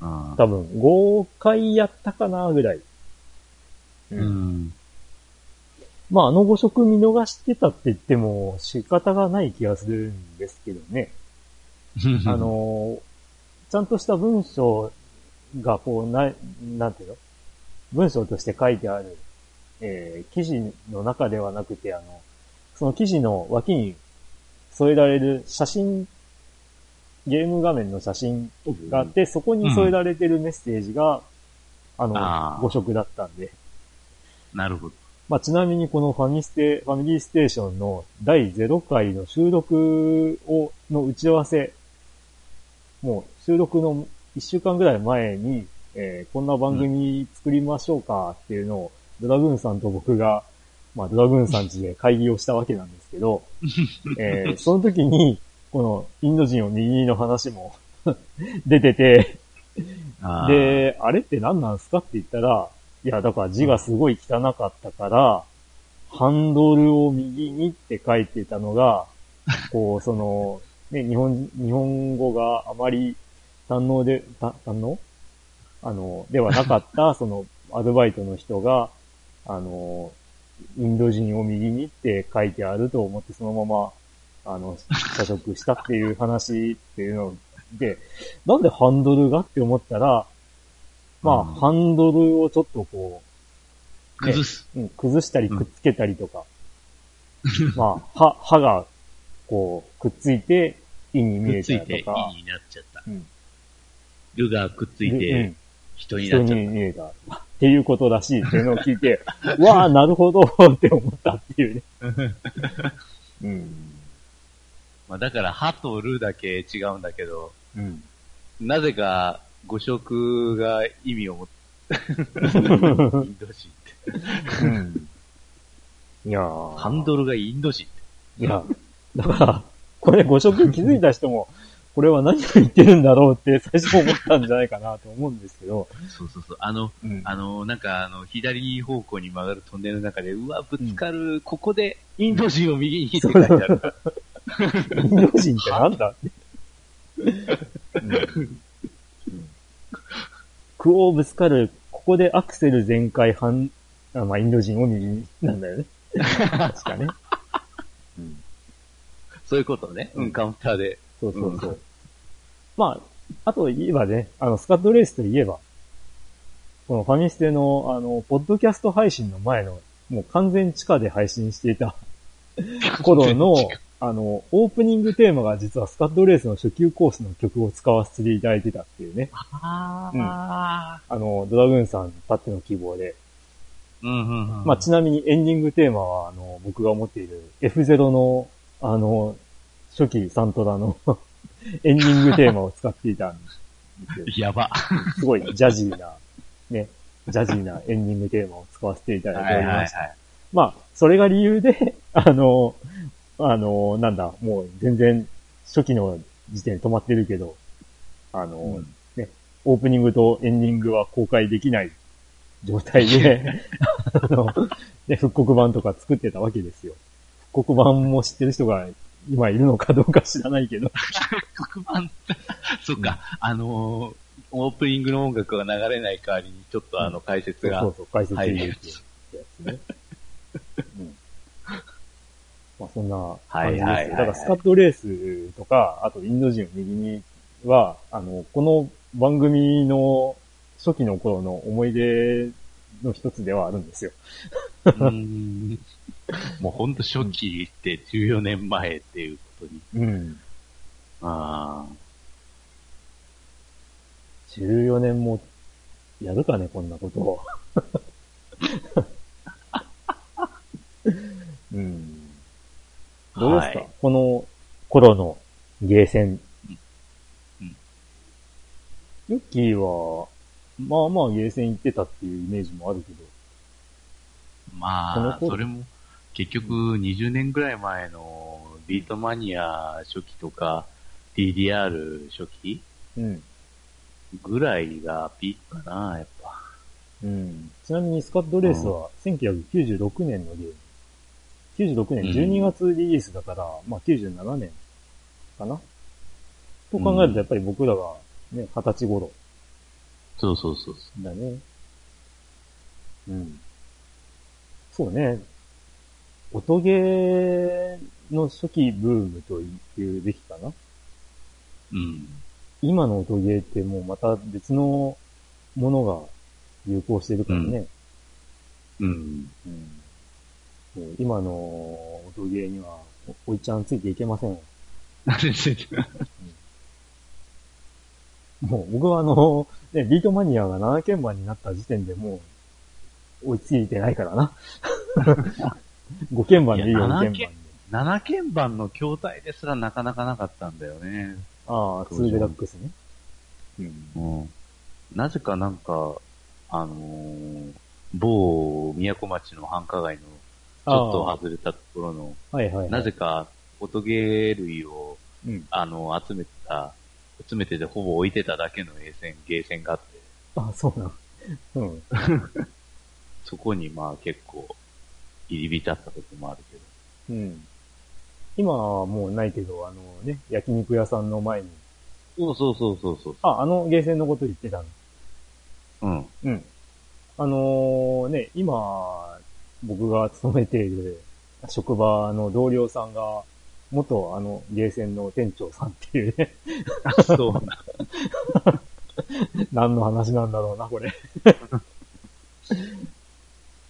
うん多分、5回やったかな、ぐらい。うん。まあ、あの5色見逃してたって言っても仕方がない気がするんですけどね。<laughs> あ、の、ちゃんとした文章がこう、な、なんていうの？文章として書いてある、えー記事の中ではなくて、あの、その記事の脇に添えられる写真、ゲーム画面の写真があって、そこに添えられてるメッセージが、あの、あー5色だったんで。なるほど。まあ、ちなみにこのファミステ、ファミリーステーションの第0回の収録を、の打ち合わせ、もう収録の1週間ぐらい前に、えーこんな番組作りましょうかっていうのを、ドラグーンさんと僕が、まあ、ドラグーンさん家で会議をしたわけなんですけど、<laughs> えーその時に、このインド人を右の話も <laughs> 出てて、で、あれって何なんすかって言ったら、いや、だから字がすごい汚かったから、ハンドルを右にって書いてたのが、こう、<laughs> その、ね、日本、日本語があまり堪能で、た堪能？あの、ではなかった、<laughs> その、アルバイトの人が、あの、インド人を右にって書いてあると思って、そのまま、あの、社食したっていう話っていうので、なんでハンドルがって思ったら、まあ、うんハンドルをちょっとこ崩す。う、うん、崩したりくっつけたりとか、まあ、歯、歯が、こう、くっついて、いに見えくっついて、いいたりとか、になっちゃった。うんルがくっついうんて、人にな人っちゃっに見えた。っていうことらしいっていうのを聞いて、<laughs> わあ、なるほどって思ったっていうね。<laughs> うん。た。まあだから、歯とルだけ違うんだけど、うん。なぜか、誤色が意味を持って、インド人って。うん。いやーハンドルがインド人って。いや、だから、これご職気づいた人も、これは何を言ってるんだろうって最初思ったんじゃないかなと思うんですけど、そうそうそう。あの、うんあの、なんか、あの、左方向に曲がるトンネルの中で、うわ、ぶつかる、ここで、インド人を右にって書いてある。<laughs> インド人ってなんだ？って。うんクオーぶつかる、ここでアクセル全開半、あまあ、インド人を右に、なんだよね。確かね。うんそういうことね。うん、カウンターで。そうそうそう。まあ、あと言えばね、あの、スカットレースといえば、このファミステの、あの、ポッドキャスト配信の前の、もう完全地下で配信していた頃の、あの、オープニングテーマが実はスカッドレースの初級コースの曲を使わせていただいてたっていうね。あああの、ドラグーンさんたっての希望で。うんうんうん。まあ、ちなみにエンディングテーマは、あの、僕が持っている F0 の、あの、初期サントラの <laughs> エンディングテーマを使っていたんですよ。やば。すごいジャジーな、ね、ジャジーなエンディングテーマを使わせていただいておりました。はい。まあ、それが理由で、あの、あの、なんだ、もう全然初期の時点で止まってるけど、あの、うんね、オープニングとエンディングは公開できない状態で、<laughs> あの、ね、復刻版とか作ってたわけですよ。復刻版も知ってる人が今いるのかどうか知らないけど。黒板 <laughs> そっか、あのー、オープニングの音楽が流れない代わりに、ちょっとあの解説がそうそう、解説入るってやつね。<laughs> うん。まあそんなは感じですよ。いはいはいはいだからスカットレースとか、あとインド人を右には、あの、この番組の初期の頃の思い出の一つではあるんですよ。うもうほんと初期って14年前っていうことに。うん。あ14年もやるかね、こんなことを。<laughs> うん。どうですか、はいこの頃のゲーセン。うんユッキーは、まあまあゲーセン行ってたっていうイメージもあるけど。あ。まあ、それも結局20年ぐらい前のビートマニア初期とか DDR 初期うん。ぐらいがピークかな、やっぱ。うん。ちなみにスカットレースは1996年のゲーム。96年12月リリースだから、まあ97年かな？と考えるとやっぱり僕らがね、二十歳頃そうそうそうそだね。うん。そうね。音ゲーの初期ブームと言うべきかな？う。うん。今の音ゲーってもうまた別のものが流行してるからね。うん。うんもう今の音ゲーにはおおいちゃんついていけませんよ。<laughs> もう僕はあの、ね、ビートマニアが7鍵盤になった時点でもう追いついてないからな。<laughs> 5鍵盤でいいよ、5いや鍵盤で。7鍵盤の筐体ですらなかなかなかったんだよね。ああ、2デラックスね。うん。うん。なぜかなんか、あのー某宮古町の繁華街のちょっと外れたところの、はいはい、はい。なぜか音ゲー類を、うん。あの、集めてた、集めててほぼ置いてただけの衛線、ゲーセンがあって、あ、そうな。うん。<laughs> そこにまあ結構入り浸った時もあるけど。うん。今はもうないけど、あのね、焼肉屋さんの前に。そうそうそうそうそう。あ、あのゲーセンのこと言ってたの。うん。うん。あのーね、今、僕が勤めている職場の同僚さんが、元あのゲーセンの店長さんっていうね、そうな。<laughs> 何の話なんだろうな、これ。<laughs>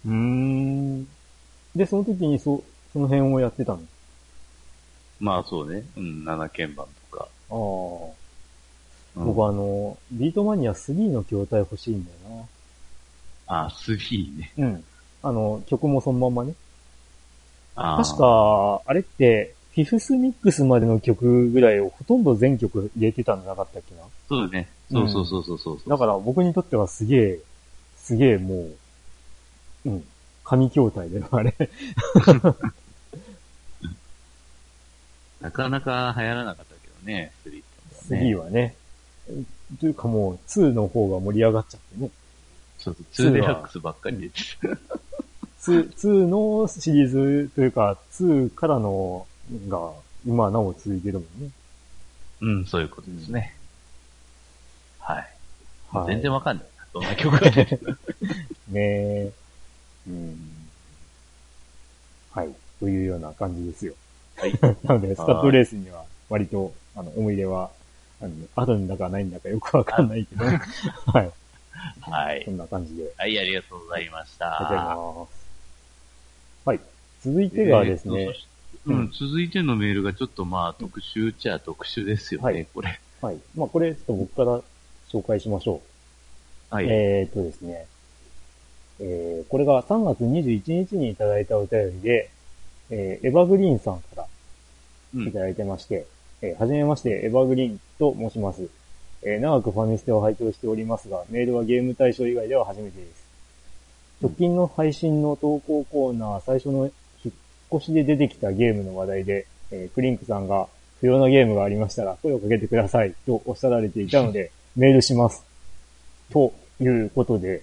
うーん。で、その時にそ、その辺をやってたの？まあそうね。うん、7鍵盤とか。ああ。うん僕あの、ビートマニア3の筐体欲しいんだよあ、3ね。な。うん。あの、曲もそのまんまね。確か、あれって、フィフスミックスまでの曲ぐらいをほとんど全曲入れてたんじゃなかったっけな？そうだね。そうそうそうそうそう。だから僕にとってはすげえ、すげえもう、うん、神筐体だよ、あれ。<laughs> なかなか流行らなかったけどね、3ってね。3はね。というかもう、2の方が盛り上がっちゃってね。そうそう、2デラックスばっかり出てた。2、2のシリーズというか、2からのが今なお続いてるもんね。うん、そういうことですね。はい。はい。全然わかんないな。どんな曲が出てるねえ。うん。はい。というような感じですよ。はい。<laughs> なので、スタッドレースには割と、あの、思い出は、あの、あるんだかないんだかよくわかんないけど、はい。はいそ。んな感じで。はい、ありがとうございました。ありがとうございます。はい。続いてがですねえーうん、続いてのメールがちょっとまあ特集っちゃ特集ですよね、はいこれ。はい。まあ、これ、ちょっと僕から紹介しましょう。はい。えーっとですね。えー、これが3月21日にいただいたお便りで、えー、エヴァグリーンさんからうんいただいてまして、えーはじめまして、エヴァグリーンと申します。えー長くファミステを拝聴しておりますが、メールはゲーム対象以外では初めてです。直近の配信の投稿コーナー、最初の引っ越しで出てきたゲームの話題で、えークリンクさんが不要なゲームがありましたら声をかけてくださいとおっしゃられていたので、メールします。ということで、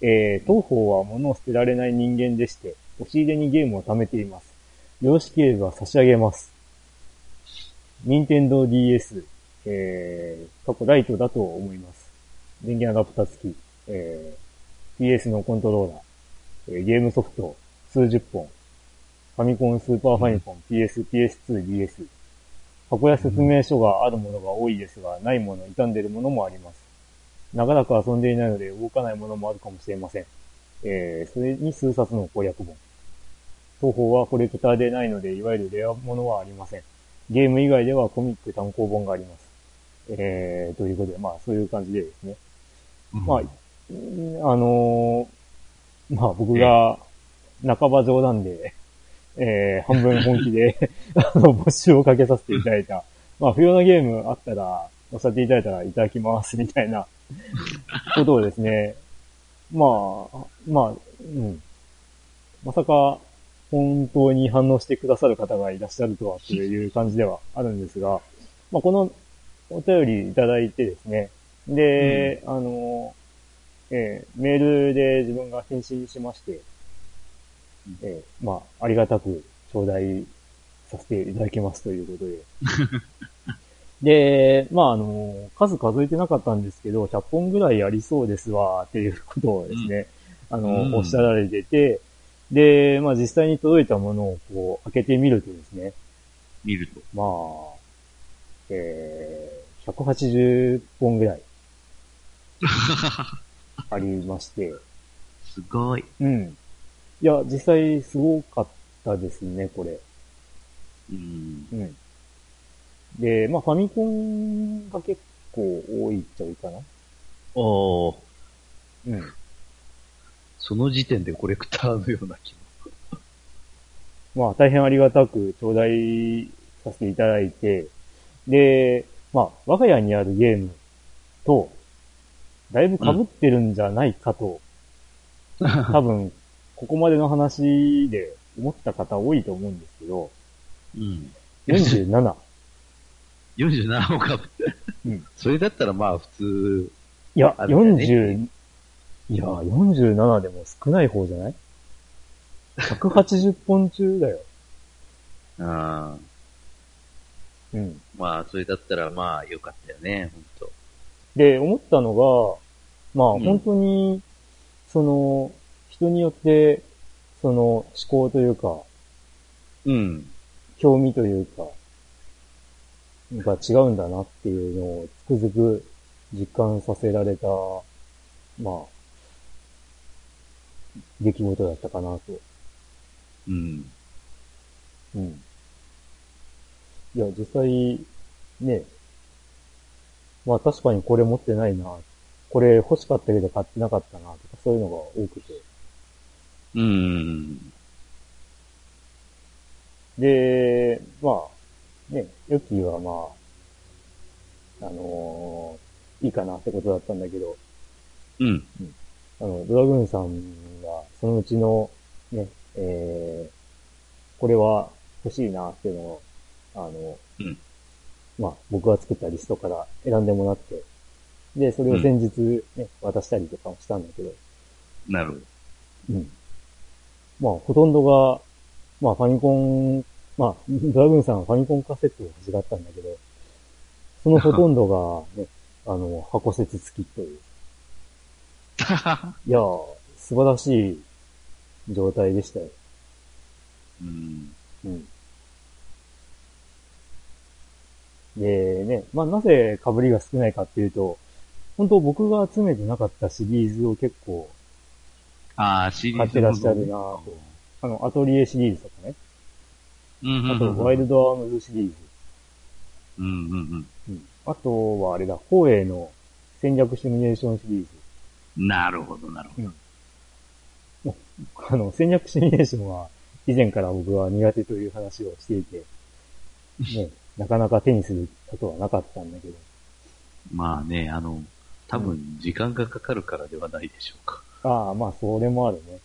えー当方は物を捨てられない人間でして、押し入れにゲームを貯めています。よろしければ差し上げます。任天堂 DS、えー、過去ライトだと思います。電源アダプタ付き、えー、PS のコントローラー、えーゲームソフト数十本、ファミコン、スーパーファミコン、PS、PS2、DS、箱や説明書があるものが多いですが、ないもの、傷んでいるものもあります。長らく遊んでいないので動かないものもあるかもしれません。えー、それに数冊の攻略本。双方はコレクターでないので、いわゆるレアものはありません。ゲーム以外ではコミック単行本があります。えー、ということで、まあそういう感じでですね。まあ、うんあのーまあ僕が半ば冗談で、えー、半分本気で、<laughs> あの、募集をかけさせていただいた。まあ不要なゲームあったら、おっしゃっていただいたらいただきます、みたいなことをですね、まあ、まあ、うん。まさか、本当に反応してくださる方がいらっしゃるとはっていう感じではあるんですが、まあ、このお便りいただいてですね、で、あの、えーメールで自分が返信しまして、えーまあ、ありがたく頂戴させていただきますということで。<laughs> で、まあ、あの、数数えてなかったんですけど、100本ぐらいありそうですわ、っていうことをですね、あの、うん。おっしゃられてて、で、まあ実際に届いたものをこう開けてみるとですね、見ると。まあ、えー、180本ぐらい <laughs> ありまして、すごい。うん。いや、実際すごかったですね、これ。うん。うん。で、まあファミコンが結構多いっちゃ多いかな。おー、うん。その時点でコレクターのような気も。まあ大変ありがたく頂戴させていただいて、で、まあ我が家にあるゲームと、だいぶ被ってるんじゃないかと、多分、ここまでの話で思った方多いと思うんですけど、うん。47。47もかぶって。うんそれだったらまあ普通、いや、あるんだね40、いや、47でも少ない方じゃない ?180 本中だよ。あーうん。まあそれだったらまあよかったよね、ほんと。で、思ったのが、まあ、うん本当に、その、人によって、その、思考というか、うん。興味というか、が違うんだなっていうのをつくづく実感させられた、まあ、出来事だったかなと。うん。うん。いや、実際、ね、まあ確かにこれ持ってないな、これ欲しかったけど買ってなかったな、とかそういうのが多くて。うん。で、まあ、ね、ヨッキーはまあ、あのーいいかなってことだったんだけど、うん。あの、ドラグーンさんが、そのうちの、ね、えー、これは欲しいなっていうのを、あの、うんまあ、僕が作ったリストから選んでもらって、で、それを先日ね、渡したりとかもしたんだけど、なるほど。うん。まあ、ほとんどが、まあ、ファミコン、まあ、ドラグーンさんはファミコンカセットを欲しがったんだけど、そのほとんどが、ね、<laughs> あの、箱説付きという。<laughs> いやー、素晴らしい状態でしたよ。うん。うん。でね、まあなぜ被りが少ないかっていうと、本当僕が集めてなかったシリーズを結構ああ、シリーズ買ってらっしゃるなぁと。あの、アトリエシリーズとかね。ううんあと、ワイルドアームズシリーズ。うんうんうん。あとはあれだ、光栄の戦略シミュレーションシリーズ。うん。なるほど、なるほど。あの、戦略シミュレーションは、以前から僕は苦手という話をしていて、<laughs> ね、なかなか手にすることはなかったんだけど。まあね、あの、多分時間がかかるからではないでしょうか。ああ、まあ、それもあるね。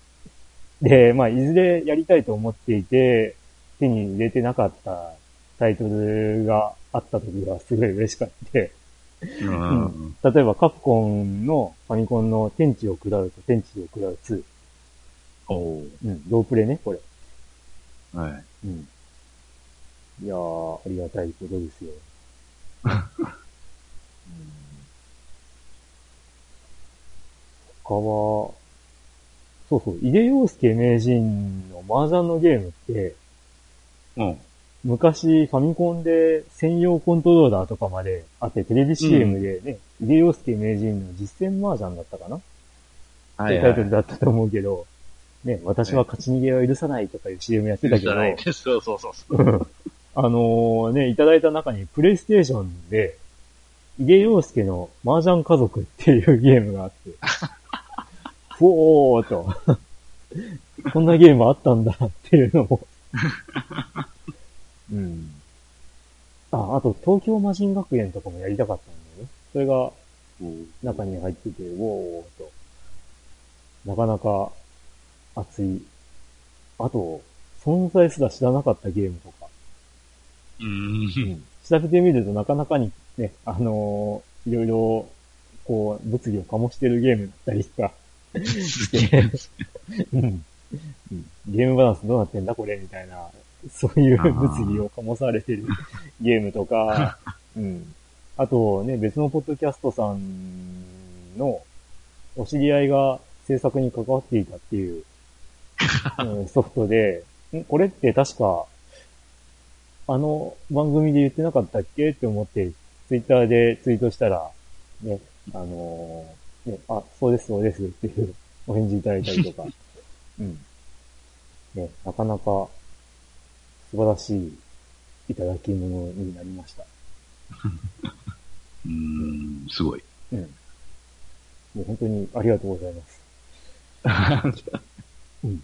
で、まあ、いずれやりたいと思っていて、手に入れてなかったタイトルがあった時はすごい嬉しかった。うん。ん例えば、カプコンのファミコンの天地を食らうと天地を食らう2。おーうん、ロープレね、これ。はい。うん。いやー、ありがたいことですよ。<laughs> 他は、そうそう、井出陽介名人の麻雀のゲームって、うん。昔ファミコンで専用コントローラーとかまであって、テレビ CM でね、井出陽介名人の実践麻雀だったかな？っていうタイトルだったと思うけど、ね、私は勝ち逃げは許さないとかいう CM やってたけど、そうそうそうそう。<laughs> あのね、いただいた中にプレイステーションで、井出陽介の麻雀家族っていうゲームがあって、ふおーと、こんなゲームあったんだっていうのも。<laughs> うん。あ、あと東京魔人学園とかもやりたかったんだよね。それが中に入ってて、ウォーと。なかなか熱い。あと、存在すら知らなかったゲームとか。うん。調べてみるとなかなかにね、あのーいろいろ、こう、物議を醸してるゲームだったりとか。して、<laughs> うん。うん。ゲームバランスどうなってんだこれみたいな、そういう物議を醸されてるゲームとか、<laughs> うん。あとね、別のポッドキャストさんのお知り合いが制作に関わっていたっていう、<laughs> うんソフトで、んこれって確か、あの番組で言ってなかったっけ？って思って、ツイッターでツイートしたら、ね、あのーね、あ、そうです、そうですっていうお返事いただいたりとか、<laughs> うん。ね、なかなか素晴らしいいただき物になりました。<laughs> うん、すごい。うん。もう本当にありがとうございます。<laughs> うん。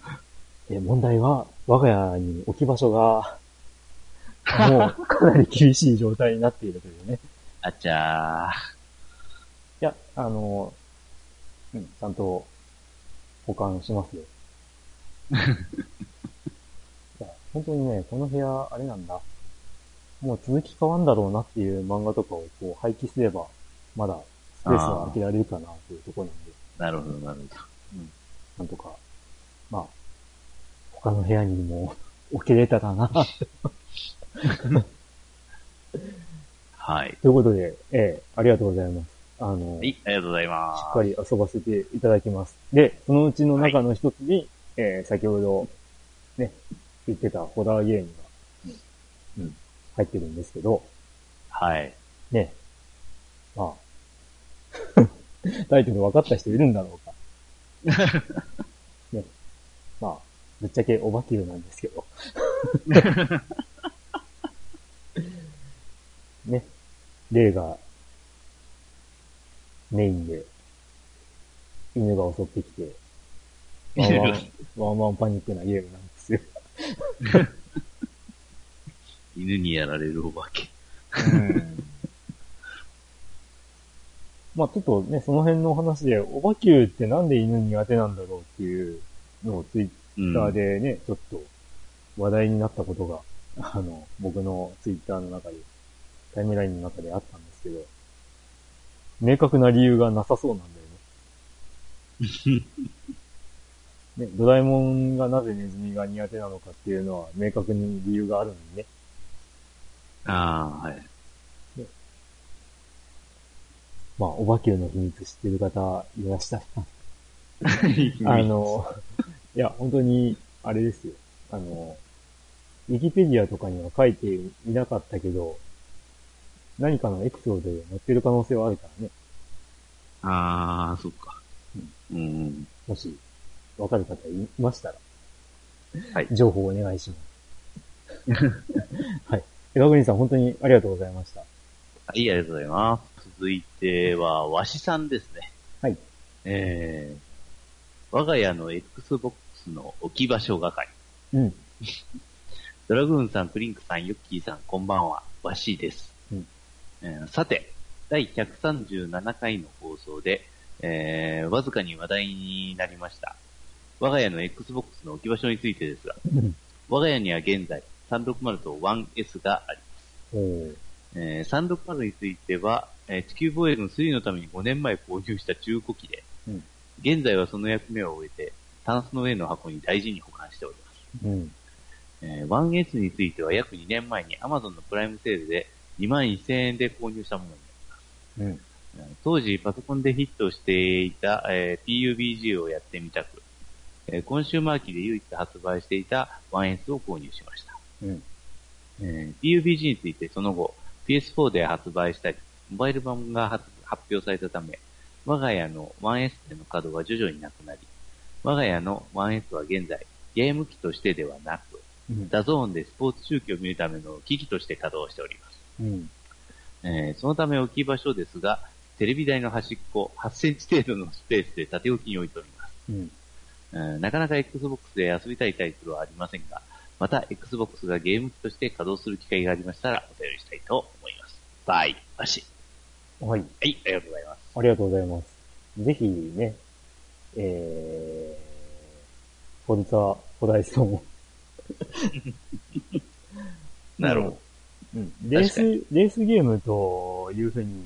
で、問題は、我が家に置き場所が、もうかなり厳しい状態になっているというね。あちゃいや、あの、うん、ちゃんと保管しますよ。<laughs> いや、本当にね、この部屋、あれなんだ。もう続き変わんだろうなっていう漫画とかをこう廃棄すれば、まだスペースは空けられるかなというところなんで、ー。なるほど、なるほど。なんとか、まあ、他の部屋にも置けれたらな。<laughs> <laughs> はい。ということで、ええ、ありがとうございます。あの、はい、ありがとうございます。しっかり遊ばせていただきます。で、そのうちの中の一つに、えー先ほど、ね、言ってたホラーゲームが、うん、入ってるんですけど、はい。ね、まあ、<laughs> タイトル分かった人いるんだろうか。<laughs> ね、まあ、ぶっちゃけお化けなんですけど。ね、霊がメインで、犬が襲ってきて、ワンワン、<laughs> ワンワンパニックなゲームなんですよ。<laughs> 犬にやられるお化け。まあちょっとね、その辺の話で、オバキューってなんで犬苦手なんだろうっていうのをツイッうんターでね、ちょっと話題になったことが、あの、僕のツイッターの中で、タイムラインの中であったんですけど、明確な理由がなさそうなんだよね。<laughs> ね、ドラえもんがなぜネズミが苦手なのかっていうのは明確に理由があるんでね。ああ、はい。まあ、オバキューの秘密知ってる方いらっしゃったらあの、いや、本当に、あれですよ。あの、ウィキペディアとかには書いていなかったけど、何かのエピソードで載ってる可能性はあるからね。ああ、そっか。うん。もし、わかる方いましたら、はい情報お願いします。はい。エガグリーンさん、本当にありがとうございました。はい、ありがとうございます。続いては、わしさんですね。はい。えー、我が家の Xbox の置き場所係。うん。<laughs> ドラグーンさん、プリンクさん、ヨッキーさん、こんばんは。わしです。うんえーさて、第137回の放送で、えー、わずかに話題になりました。我が家の Xbox の置き場所についてですが、うん我が家には現在、360と 1S があります。えー360については、えー地球防衛軍3のために5年前購入した中古機で、うん現在はその役目を終えて、タンスの上の箱に大事に保管しております。うん。えー 1S については約2年前に Amazon のプライムセールで2万1000円で購入したものになります。うん。えー当時パソコンでヒットしていた、えー PUBG をやってみたく、えーコンシューマー機で唯一発売していた 1S を購入しました。うん。えー PUBG についてその後、PS4 で発売したり、モバイル版が発発表されたため、我が家の 1S での稼働は徐々になくなり、我が家の 1S は現在、ゲーム機としてではなく、うん。 DAZN でスポーツ中継を見るための機器として稼働しております。うん。えーそのため置き場所ですが、テレビ台の端っこ8センチ程度のスペースで縦置きに置いております。うん。えーなかなか Xbox で遊びたいタイトルはありませんが、また Xbox がゲーム機として稼働する機会がありましたらお便りしたいと思います。バイ、バシ。はい。はい、ありがとうございます。ありがとうございます。ぜひね、えー、フォルツァ、ホライゾン。なるほど。うん。レース、レースゲームというふうに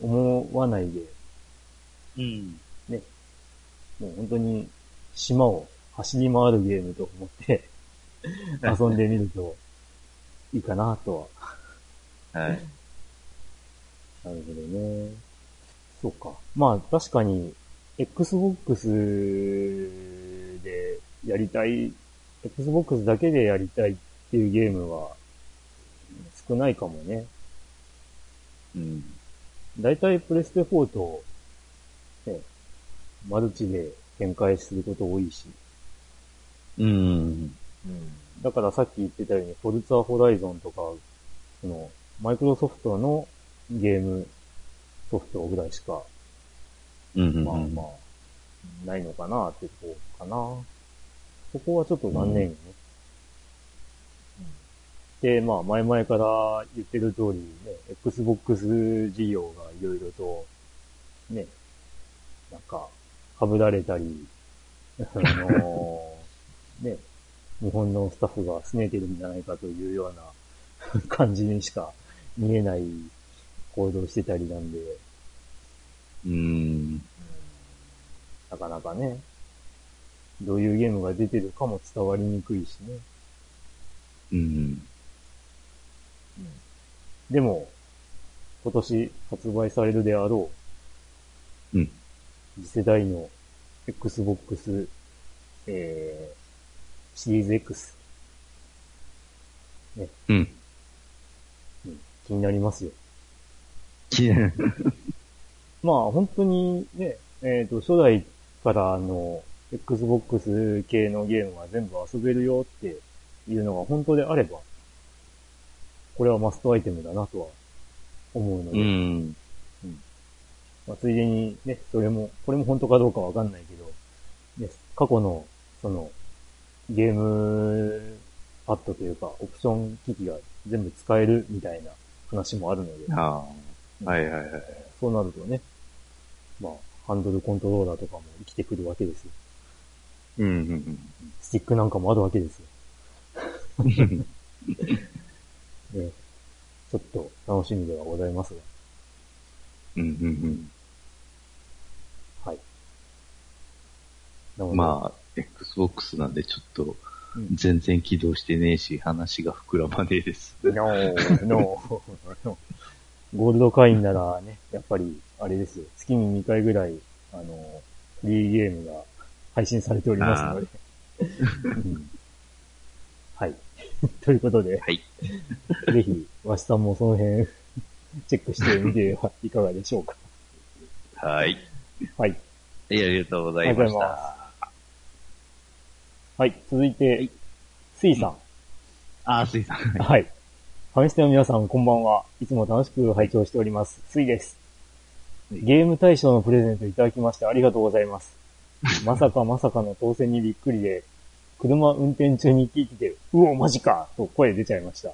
思わないで、うん。もう本当に島を走り回るゲームと思って <laughs> 遊んでみるといいかなとは。はい。<laughs> なるほどね。そうか。まあ確かに、Xbox でやりたい、Xbox だけでやりたいっていうゲームは少ないかもね。うん。だいたいプレステ4と、ね、マルチで展開すること多いし。うん。だからさっき言ってたように、フォルツァホライゾンとか、その、マイクロソフトのゲームソフトぐらいしか、うん。まあまあ、ないのかなってとこかな。そこはちょっと残念よね。で、まあ前々から言ってる通りね、Xbox 事業がいろいろと、ね、なんか、被られたり、<laughs> あのーね、日本のスタッフが拗ねてるんじゃないかというような <laughs> 感じにしか見えない行動してたりなんで、うん。なかなかね、どういうゲームが出てるかも伝わりにくいしね。うん。でも、今年発売されるであろう、うん。次世代の Xbox、えー、シリーズ X、うん。うん気になりますよ。きれい。<laughs> まあ本当にね、えっ、と、初代からの Xbox 系のゲームは全部遊べるよっていうのが本当であれば、これはマストアイテムだなとは思うので、うん。まあ、ついでにね、それも、これも本当かどうかわかんないけど、ね、過去の、その、ゲームパッドというか、オプション機器が全部使えるみたいな話もあるので、ああ。はいはいはい。そうなるとね、まあ、ハンドルコントローラーとかも生きてくるわけですよ。うん。うん。スティックなんかもあるわけですよ。<laughs> ちょっと楽しみではございますが。うん。うん。はい。なのでまあ、Xbox なんでちょっとうん、全然起動してねえし、話が膨らまねえです。No, no, no. ゴールド会員ならね、やっぱり、あれですよ。月に2回ぐらい、あの、フリーゲームが配信されておりますので。<laughs> <laughs> ということで、はい。<laughs> ぜひ、わしさんもその辺、<laughs> チェックしてみてはいかがでしょうか。はい。はい。はい、ありがとうございました。はい。続いて、スイさん。あー、すいさん。はい。ファミステの皆さん、こんばんは。いつも楽しく拝聴しております。スイです。ゲーム大賞のプレゼントいただきましてありがとうございます。まさかまさかの当選にびっくりで、車運転中に聞いてて、うお、マジかと声出ちゃいました。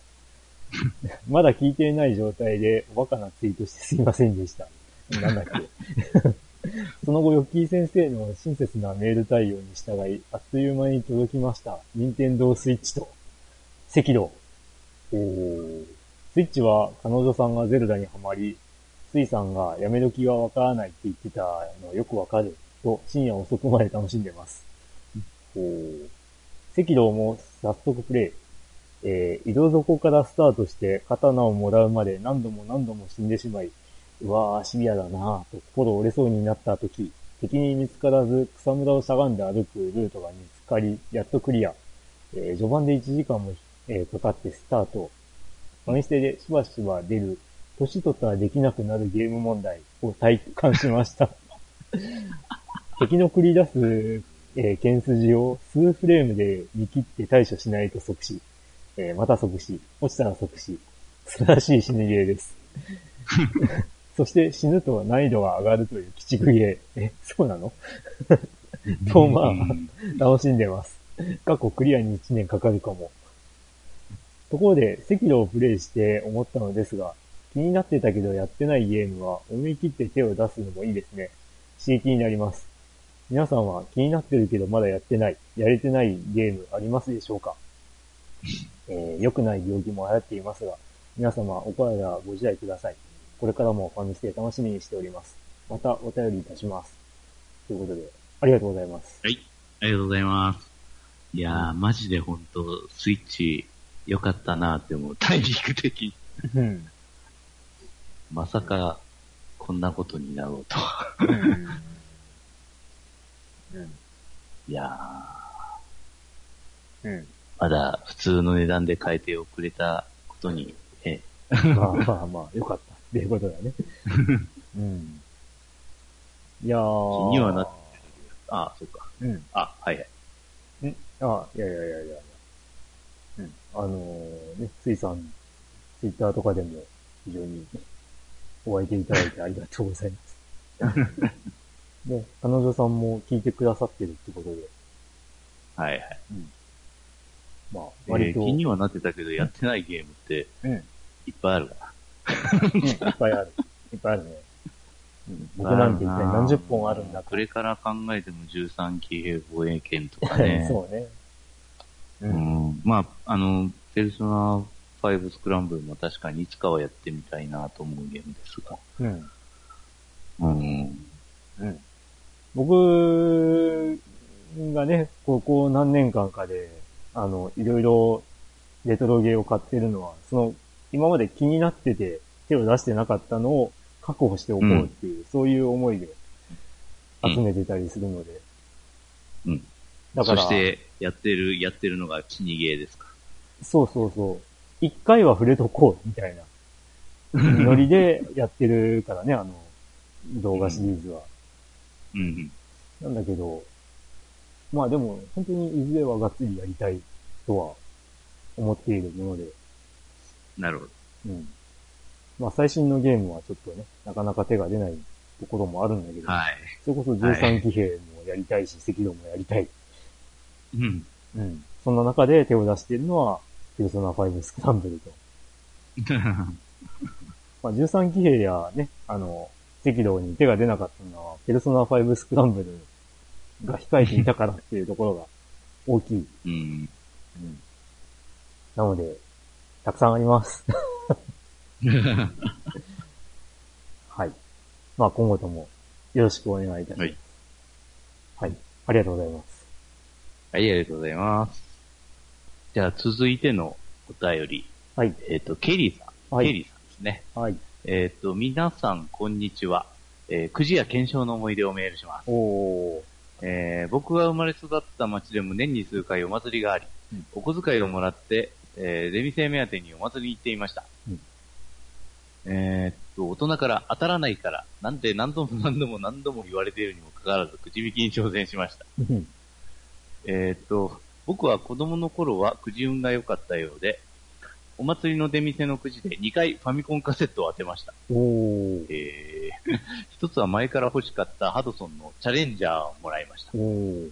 <laughs> まだ聞いていない状態で、おバカなツイートしてすいませんでした。なんだっけ。<laughs> その後、ヨッキー先生の親切なメール対応に従い、あっという間に届きました。任天堂スイッチと、赤道。おースイッチは彼女さんがゼルダにハマり、スイさんがやめ時がわからないって言ってたのよくわかると深夜遅くまで楽しんでます。おー赤道も早速プレイ。えー、移動底からスタートして刀をもらうまで何度も何度も死んでしまい、うわーシビアだなぁと心折れそうになった時、敵に見つからず草むらをしゃがんで歩くルートが見つかり、やっとクリア。えー序盤で1時間も、えーかかってスタート。ファミステでしばしば出る、年取ったらできなくなるゲーム問題を体感しました。<laughs> 敵の繰り出す、えー剣筋を数フレームで見切って対処しないと即死。えーまた即死。落ちたら即死。素晴らしい死にゲーです。<laughs> そして死ぬと難易度が上がるという鬼畜ゲー。え、そうなの？と、まあ、楽しんでます。過去クリアに1年かかるかも。ところで、赤道をプレイして思ったのですが、気になってたけどやってないゲームは思い切って手を出すのもいいですね。刺激になります。皆さんは気になってるけどまだやってない、やれてないゲームありますでしょうか？えー良くない病気も流行っていますが、皆様お体ご自愛ください。これからもファミステ楽しみにしております。またお便りいたします。ということで、ありがとうございます。はい。ありがとうございます。いやー、マジでほんと、スイッチ良かったなって思う。タイミング的に。うん。まさか、こんなことになろうとは。いやー、うん。まだ普通の値段で買えて遅れたことに、え、<laughs> まあまあまあ、よかった。っていうことだね。<laughs> うん。いやー。気にはなってあ、そうか。うん。あ、はいはい。んあ、いやいやいやいやいや。うん。あのーね、ついさん、ツイッターとかでも非常にお相手いただいてありがとうございます。<laughs> で、彼女さんも聞いてくださってるってことで、はいはい。まあ、え割と、ー気にはなってたけど、やってないゲームってうん。いっぱいあるわ。うんいっぱいある。いっぱいあるね。うん、僕なんて一体何十本あるんだこれから考えても13騎兵防衛権とかね。<laughs> そうね。う。うんん。まあ、あの、ペルソナ5スクランブルも確かにいつかはやってみたいなと思うゲームですが。うん。うん。うん。僕がね、ここ何年間かで、あの、いろいろレトロゲーを買ってるのは、その、今まで気になってて手を出してなかったのを確保しておこうっていう、そういう思いで集めてたりするので。うん。だから、そして、やってる、やってるのが死にゲーですか？そうそうそう。一回は触れとこう、みたいな、ノリでやってるからね、あの、動画シリーズは。うん。なんだけど、まあでも、本当にいずれはがっつりやりたいとは思っているもので、なるほど。うん。まあ最新のゲームはちょっとね、なかなか手が出ないところもあるんだけど、はい。それこそ13騎兵もやりたいし、赤道もやりたい。うん。うん。そんな中で手を出しているのは、ペルソナ5スクランブルと。<laughs> まあ13騎兵やね、あの、赤道に手が出なかったのは、ペルソナ5スクランブルが控えていたからっていうところが大きい。うん。うん。なので、たくさんあります。<laughs> はい。まあ今後ともよろしくお願いいたします。はい。はい。ありがとうございます。はい、ありがとうございます。じゃあ、続いてのお便り。はい。えっ、と、ケリーさん。はいケリーさんですね。はい。えっ、と、皆さん、こんにちは。えー、くじや検証の思い出をメールします。おー。えー、僕が生まれ育った町でも年に数回お祭りがあり、うんお小遣いをもらって、えー、出店目当てにお祭りに行っていました。うんえーっと、大人から当たらないから、なんて何度も何度も何度も言われているにもかかわらず、くじ引きに挑戦しました。うんえーっと、僕は子供の頃はくじ運が良かったようで、お祭りの出店のくじで2回ファミコンカセットを当てました。おー。えー、<laughs> 一つは前から欲しかったハドソンのチャレンジャーをもらいました。おー。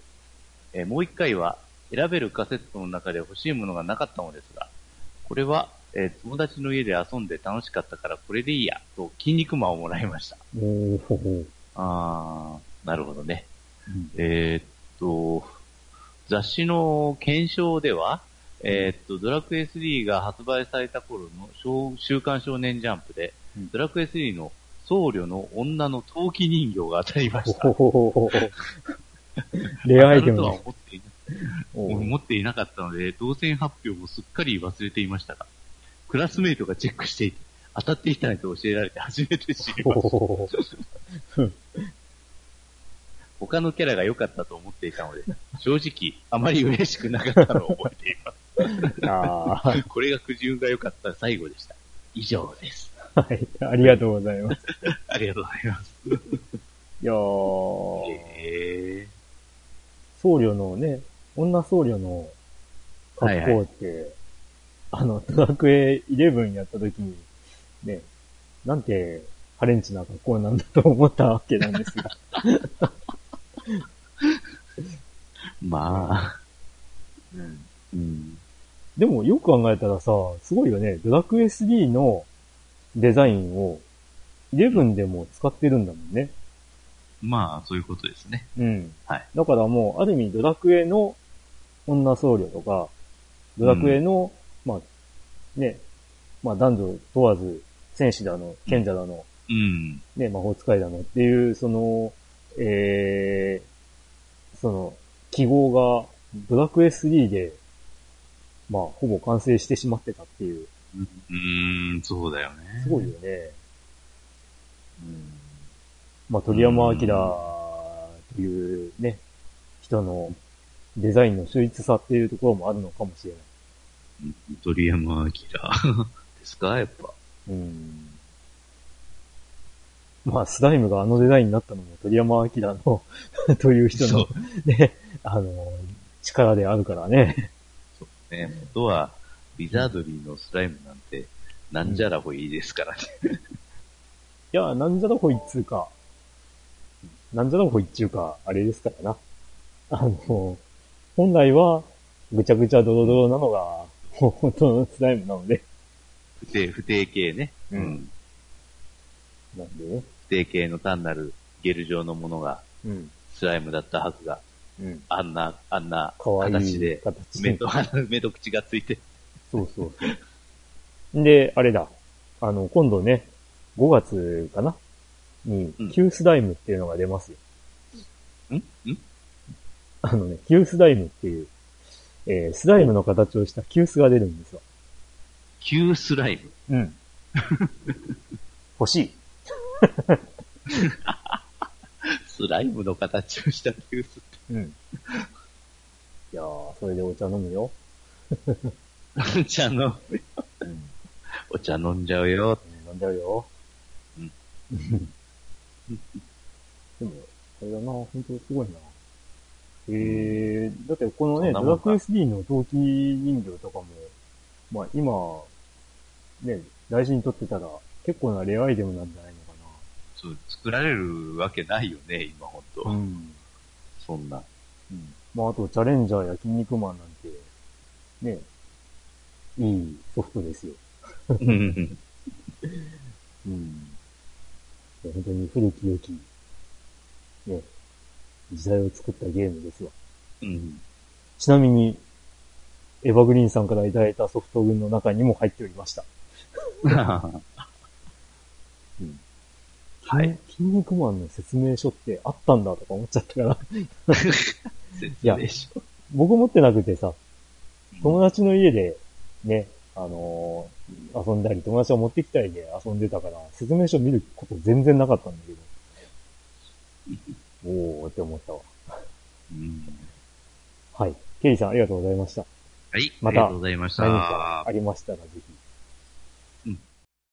えーもう一回は選べるカセットの中で欲しいものがなかったのですが、これは、えー友達の家で遊んで楽しかったからこれでいいや、と筋肉マンをもらいました。おー。あー、なるほどね。うんえーっと、雑誌の検証では、えーっと、ドラクエ3が発売された頃の少週刊少年ジャンプで、うんドラクエ3の僧侶の女の陶器人形が当たりました。レアアイテムだ。思っていなおー思っていなかったので、当選発表をすっかり忘れていましたが、クラスメイトがチェックしていて、当たっていたねと教えられて初めて知りました。<laughs> 他のキャラが良かったと思っていたので、正直、あまり嬉しくなかったのを覚えています。<laughs> あー。<laughs> これがくじ運が良かった最後でした。以上です。はい。ありがとうございます。<laughs> ありがとうございます。いやー、え僧侶のね、女僧侶の格好って、あの、ドラクエ11やった時に、ね、なんて、ハレンチな格好なんだと思ったわけなんですが。ー、まあ、うん。でもよく考えたらさ、すごいよね。ドラクエ3のデザインを11でも使ってるんだもんね。まあ、そういうことですね。うん。はい。だからもう、ある意味ドラクエの女僧侶とか、ドラクエの、まあ、ね、まあ男女問わず、戦士だの、賢者だの、うん。ね、魔法使いだのっていう、その、えー、その、記号がドラクエ3で、まあ、ほぼ完成してしまってたっていう、うーん、そうだよね。すごいよね。うん。まあ、鳥山明というね、人のデザインの秀逸さっていうところもあるのかもしれない。鳥山明 <laughs> ですかやっぱ。うん。まあ、スライムがあのデザインになったのも鳥山明の <laughs> という人のね、あの、力であるからね。ね。元は、ウィザードリーのスライムなんて、なんじゃらほいいですからね。いや、なんじゃらほいっつうか、なんじゃらほいっちゅうか、あれですからな。あの、本来は、ぐちゃぐちゃドロドロなのが、本当のスライムなので。不定、不定形ね。ううんん。なんでね。不定形の単なるゲル状のものがうん。スライムだったはずが、うん。あんな、あんな形で、形目と、<laughs> 目と口がついて。そうそうそう。で、あれだ。あの、今度ね、5月かな？にうん、キュースダイムっていうのが出ますよ。ん？ん？あのね、キュースダイムっていう、えー、スライムの形をしたキュースが出るんですよ。キュースライム？うん。<laughs> 欲しい。<laughs> スライムの形をしたキュースうん。いやー、それでお茶飲むよ。お茶飲む。うん。お茶飲んじゃうよ。飲んじゃうよ。うん。でも、あれだな、本当すごいな。えー、だってこのね、ドラクエそんなもんか3の陶器人形とかも、まあ今、ね、大事に取ってたら結構なレアアイテムなんじゃないのかそう、作られるわけないよね、今ほんと。な。ん。そんな。うん。まああと、チャレンジャーや筋肉マンなんて、ね、いいソフトですよ。うん。本当に古き良き、ね、時代を作ったゲームですわ。うん。ちなみに、エヴァグリーンさんからいただいたソフト群の中にも入っておりました。<laughs> はい。筋肉マンの説明書ってあったんだとか思っちゃったから。<laughs> 説や明書。僕持ってなくてさ、友達の家で、ね、あのー遊んだり、友達が持ってきたりで遊んでたから、説明書見ること全然なかったんだけど。<laughs> おーって思ったわ。うん。はい。ケリーさんありがとうございました。はい。またありがとうございました。何かありましたらぜひ